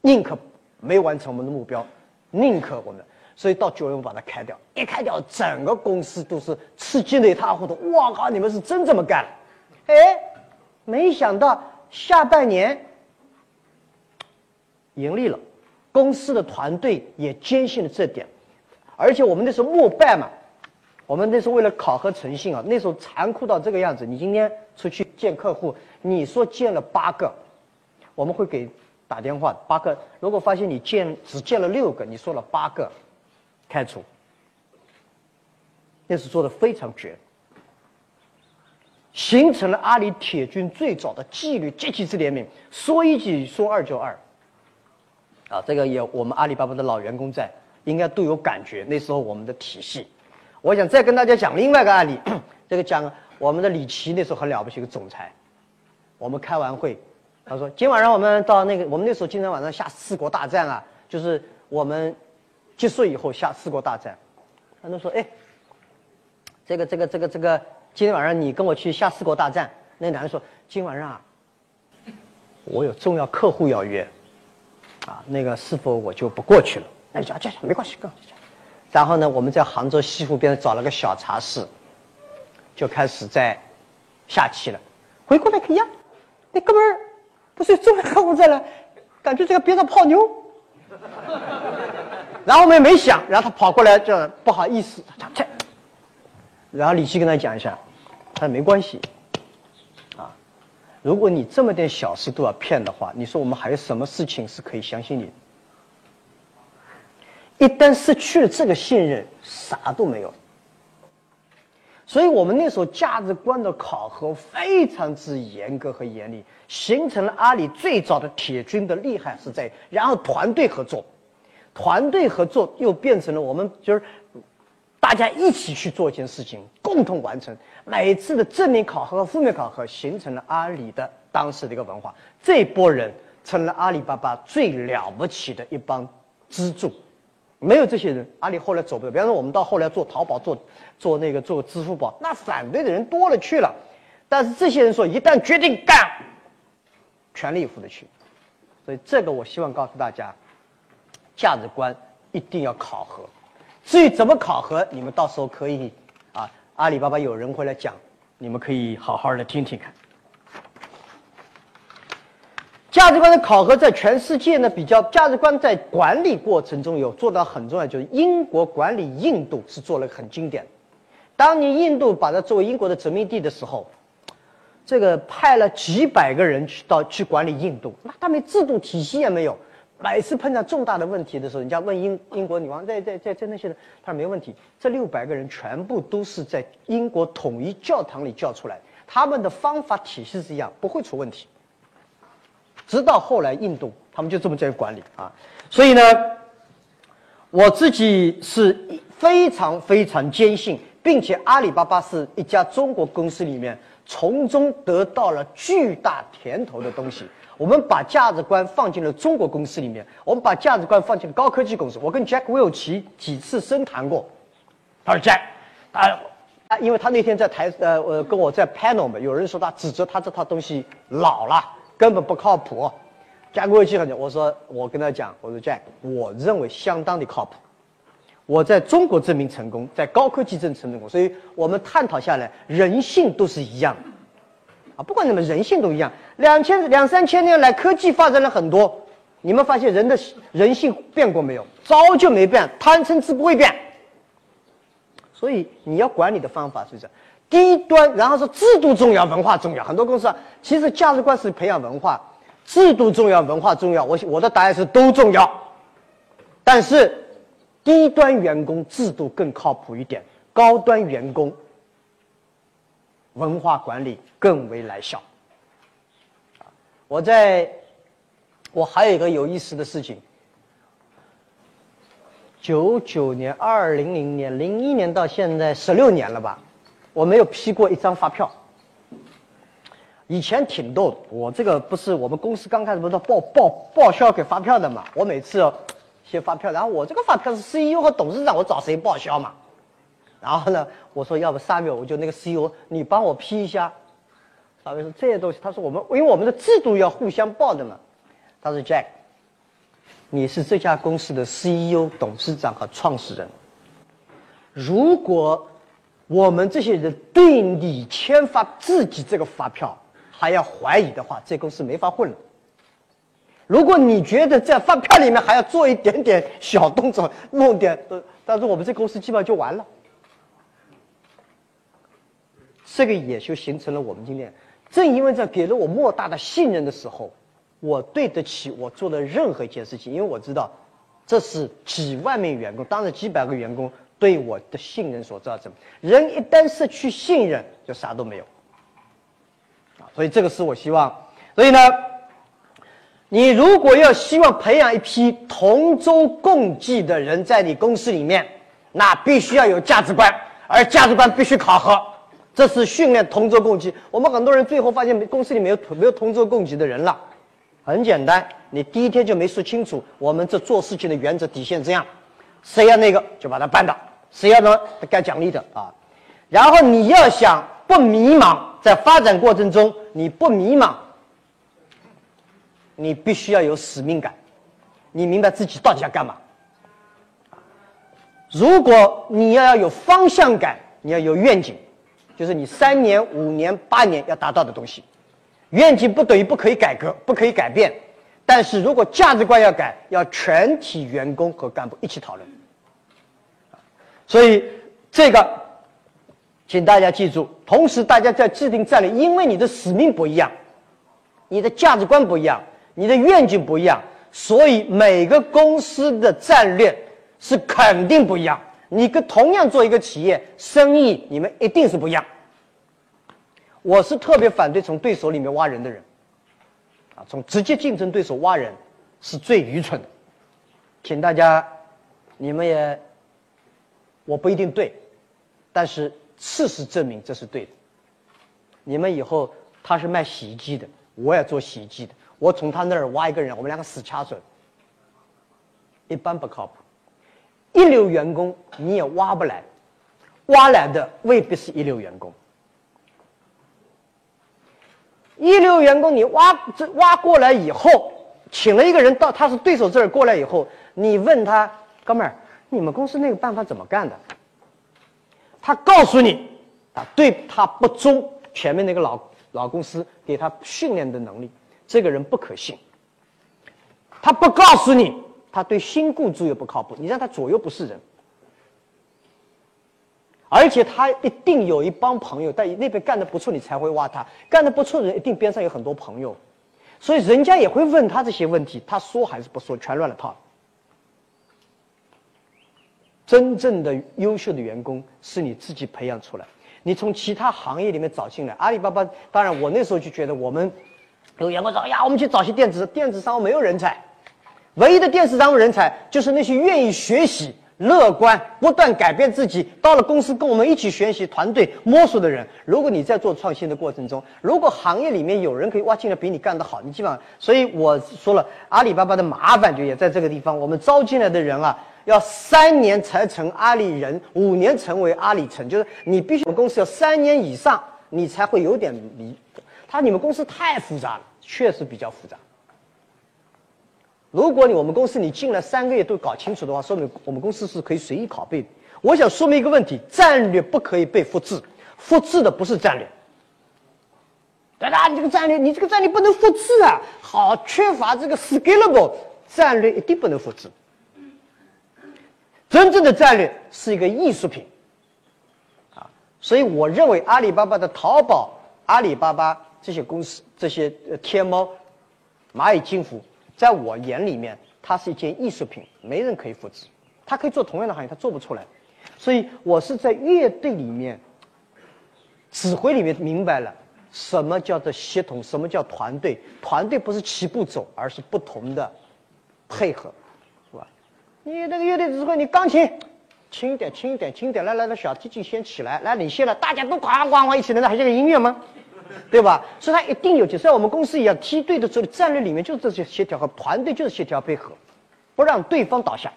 宁可没完成我们的目标，宁可我们。所以到九月份把它开掉，一开掉，整个公司都是吃惊的一塌糊涂。我靠，你们是真这么干？哎，没想到下半年盈利了，公司的团队也坚信了这点。而且我们那时候末拜嘛，我们那时候为了考核诚信啊，那时候残酷到这个样子。你今天出去见客户，你说见了八个，我们会给打电话八个。如果发现你见只见了六个，你说了八个。开除，那是做的非常绝，形成了阿里铁军最早的纪律阶级之联名，说一句说二就二。啊，这个有我们阿里巴巴的老员工在，应该都有感觉。那时候我们的体系，我想再跟大家讲另外一个案例，这个讲我们的李琦那时候很了不起，一个总裁。我们开完会，他说今晚上我们到那个，我们那时候经常晚上下四国大战啊，就是我们。结束以后下四国大战，他都说：“哎，这个这个这个这个，今天晚上你跟我去下四国大战。”那男的说：“今晚上啊，我有重要客户要约，啊，那个是否我就不过去了？”那就讲讲没关系，跟讲。然后呢，我们在杭州西湖边找了个小茶室，就开始在下棋了。回过来看呀，那哥们儿不是重要客户在了，感觉这个边上泡妞。然后我们也没想，然后他跑过来就不好意思，他讲然后李琦跟他讲一下，他说没关系，啊，如果你这么点小事都要骗的话，你说我们还有什么事情是可以相信你？一旦失去了这个信任，啥都没有。所以我们那时候价值观的考核非常之严格和严厉，形成了阿里最早的铁军的厉害是在，然后团队合作。团队合作又变成了我们就是大家一起去做一件事情，共同完成。每次的正面考核和负面考核，形成了阿里的当时的一个文化。这波人成了阿里巴巴最了不起的一帮支柱。没有这些人，阿里后来走不了。比方说，我们到后来做淘宝、做做那个做支付宝，那反对的人多了去了。但是这些人说，一旦决定干，全力以赴的去。所以这个我希望告诉大家。价值观一定要考核，至于怎么考核，你们到时候可以啊，阿里巴巴有人会来讲，你们可以好好的听听看。价值观的考核在全世界呢比较，价值观在管理过程中有做到很重要，就是英国管理印度是做了很经典。当年印度把它作为英国的殖民地的时候，这个派了几百个人去到去管理印度，那他们制度体系也没有。每次碰到重大的问题的时候，人家问英英国女王在在在在那些人，他说没问题。这六百个人全部都是在英国统一教堂里教出来，他们的方法体系是一样，不会出问题。直到后来印度，他们就这么在管理啊。所以呢，我自己是非常非常坚信，并且阿里巴巴是一家中国公司里面从中得到了巨大甜头的东西。我们把价值观放进了中国公司里面，我们把价值观放进了高科技公司。我跟 Jack Welch 几次深谈过，他说 Jack，啊啊，因为他那天在台呃呃跟我在 panel 嘛，有人说他指责他这套东西老了，根本不靠谱。Jack 我记很久，我说我跟他讲，我说 Jack，我认为相当的靠谱。我在中国证明成功，在高科技证成功，所以我们探讨下来，人性都是一样的，啊，不管怎么人性都一样。两千两三千年来，科技发展了很多，你们发现人的人性变过没有？早就没变，贪嗔痴不会变。所以你要管理的方法是这样，低端，然后是制度重要，文化重要。很多公司啊，其实价值观是培养文化，制度重要，文化重要。我我的答案是都重要，但是。低端员工制度更靠谱一点，高端员工文化管理更为来效。我在，我还有一个有意思的事情。九九年、二零零年、零一年到现在十六年了吧，我没有批过一张发票。以前挺逗，我这个不是我们公司刚开始不是报报报销给发票的嘛，我每次。写发票，然后我这个发票是 CEO 和董事长，我找谁报销嘛？然后呢，我说要不三月我就那个 CEO，你帮我批一下。三月说这些东西，他说我们因为我们的制度要互相报的嘛。他说 Jack，你是这家公司的 CEO、董事长和创始人，如果我们这些人对你签发自己这个发票还要怀疑的话，这公司没法混了。如果你觉得在发票里面还要做一点点小动作，弄点，但是我们这公司基本上就完了。这个也就形成了我们今天，正因为这给了我莫大的信任的时候，我对得起我做的任何一件事情，因为我知道，这是几万名员工，当然几百个员工对我的信任所造成。人一旦失去信任，就啥都没有。啊，所以这个是我希望，所以呢。你如果要希望培养一批同舟共济的人在你公司里面，那必须要有价值观，而价值观必须考核，这是训练同舟共济。我们很多人最后发现公司里没有没有同舟共济的人了，很简单，你第一天就没说清楚我们这做事情的原则底线这样，谁要那个就把他办到，谁要呢该奖励的啊，然后你要想不迷茫，在发展过程中你不迷茫。你必须要有使命感，你明白自己到底要干嘛。如果你要要有方向感，你要有愿景，就是你三年、五年、八年要达到的东西。愿景不等于不可以改革、不可以改变，但是如果价值观要改，要全体员工和干部一起讨论。所以这个，请大家记住。同时，大家在制定战略，因为你的使命不一样，你的价值观不一样。你的愿景不一样，所以每个公司的战略是肯定不一样。你跟同样做一个企业生意，你们一定是不一样。我是特别反对从对手里面挖人的人，啊，从直接竞争对手挖人是最愚蠢的。请大家，你们也，我不一定对，但是事实证明这是对的。你们以后他是卖洗衣机的，我也做洗衣机的。我从他那儿挖一个人，我们两个死掐准，一般不靠谱。一流员工你也挖不来，挖来的未必是一流员工。一流员工你挖这挖过来以后，请了一个人到他是对手这儿过来以后，你问他哥们儿，你们公司那个办法怎么干的？他告诉你，啊，对他不忠，前面那个老老公司给他训练的能力。这个人不可信，他不告诉你，他对新雇主也不靠谱，你让他左右不是人，而且他一定有一帮朋友在那边干的不错，你才会挖他，干的不错的人一定边上有很多朋友，所以人家也会问他这些问题，他说还是不说，全乱了套。真正的优秀的员工是你自己培养出来，你从其他行业里面找进来。阿里巴巴，当然我那时候就觉得我们。有员工说：“哎呀，我们去找些电子电子商务没有人才，唯一的电子商务人才就是那些愿意学习、乐观、不断改变自己，到了公司跟我们一起学习、团队摸索的人。如果你在做创新的过程中，如果行业里面有人可以挖进来比你干得好，你基本上……所以我说了，阿里巴巴的麻烦就也在这个地方。我们招进来的人啊，要三年才成阿里人，五年成为阿里城，就是你必须我们公司要三年以上，你才会有点离。他你们公司太复杂了，确实比较复杂。如果你我们公司你进来三个月都搞清楚的话，说明我们公司是可以随意拷贝的。我想说明一个问题：战略不可以被复制，复制的不是战略。对吧？你这个战略，你这个战略不能复制啊！好，缺乏这个 scalable 战略，一定不能复制。真正的战略是一个艺术品，啊，所以我认为阿里巴巴的淘宝、阿里巴巴这些公司、这些天猫、蚂蚁金服，在我眼里面，它是一件艺术品，没人可以复制。它可以做同样的行业，它做不出来。所以我是在乐队里面、指挥里面明白了。什么叫做协同？什么叫团队？团队不是齐步走，而是不同的配合，是吧？你那个乐队指挥，你钢琴轻一点，轻一点，轻一点，来来来，小提琴先起来，来你先来，大家都哐哐哐一起来，那还是个音乐吗？对吧？所以它一定有，就像我们公司一样，梯队的时候战略里面就是这些协调和团队就是协调配合，不让对方倒下。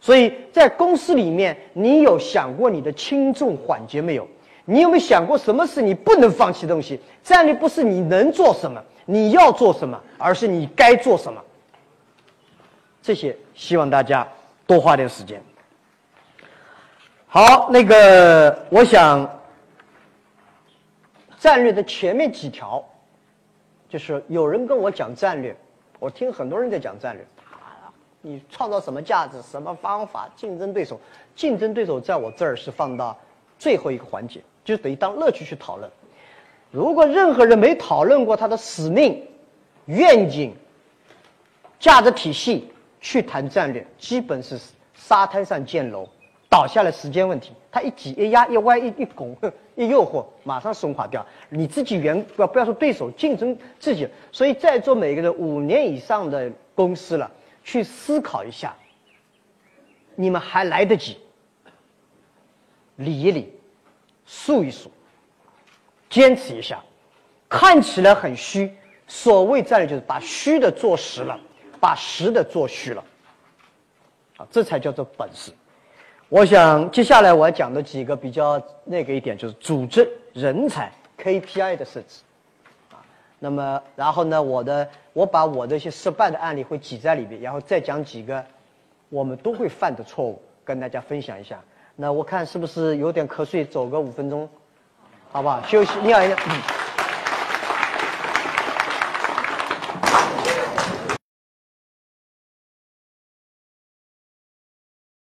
所以在公司里面，你有想过你的轻重缓急没有？你有没有想过，什么是你不能放弃的东西？战略不是你能做什么，你要做什么，而是你该做什么。这些希望大家多花点时间。好，那个我想，战略的前面几条，就是有人跟我讲战略，我听很多人在讲战略，你创造什么价值，什么方法，竞争对手，竞争对手在我这儿是放到最后一个环节。就等于当乐趣去讨论。如果任何人没讨论过他的使命、愿景、价值体系去谈战略，基本是沙滩上建楼，倒下来时间问题。他一挤一压一歪一一拱一诱惑，马上松垮掉。你自己员不要不要说对手，竞争自己。所以在座每个人五年以上的公司了，去思考一下，你们还来得及理一理。数一数，坚持一下，看起来很虚。所谓战略，就是把虚的做实了，把实的做虚了，啊，这才叫做本事。我想接下来我要讲的几个比较那个一点，就是组织人才 KPI 的设置，啊，那么然后呢，我的我把我的一些失败的案例会挤在里面，然后再讲几个我们都会犯的错误，跟大家分享一下。那我看是不是有点瞌睡？走个五分钟，好不好？休息，尿一尿。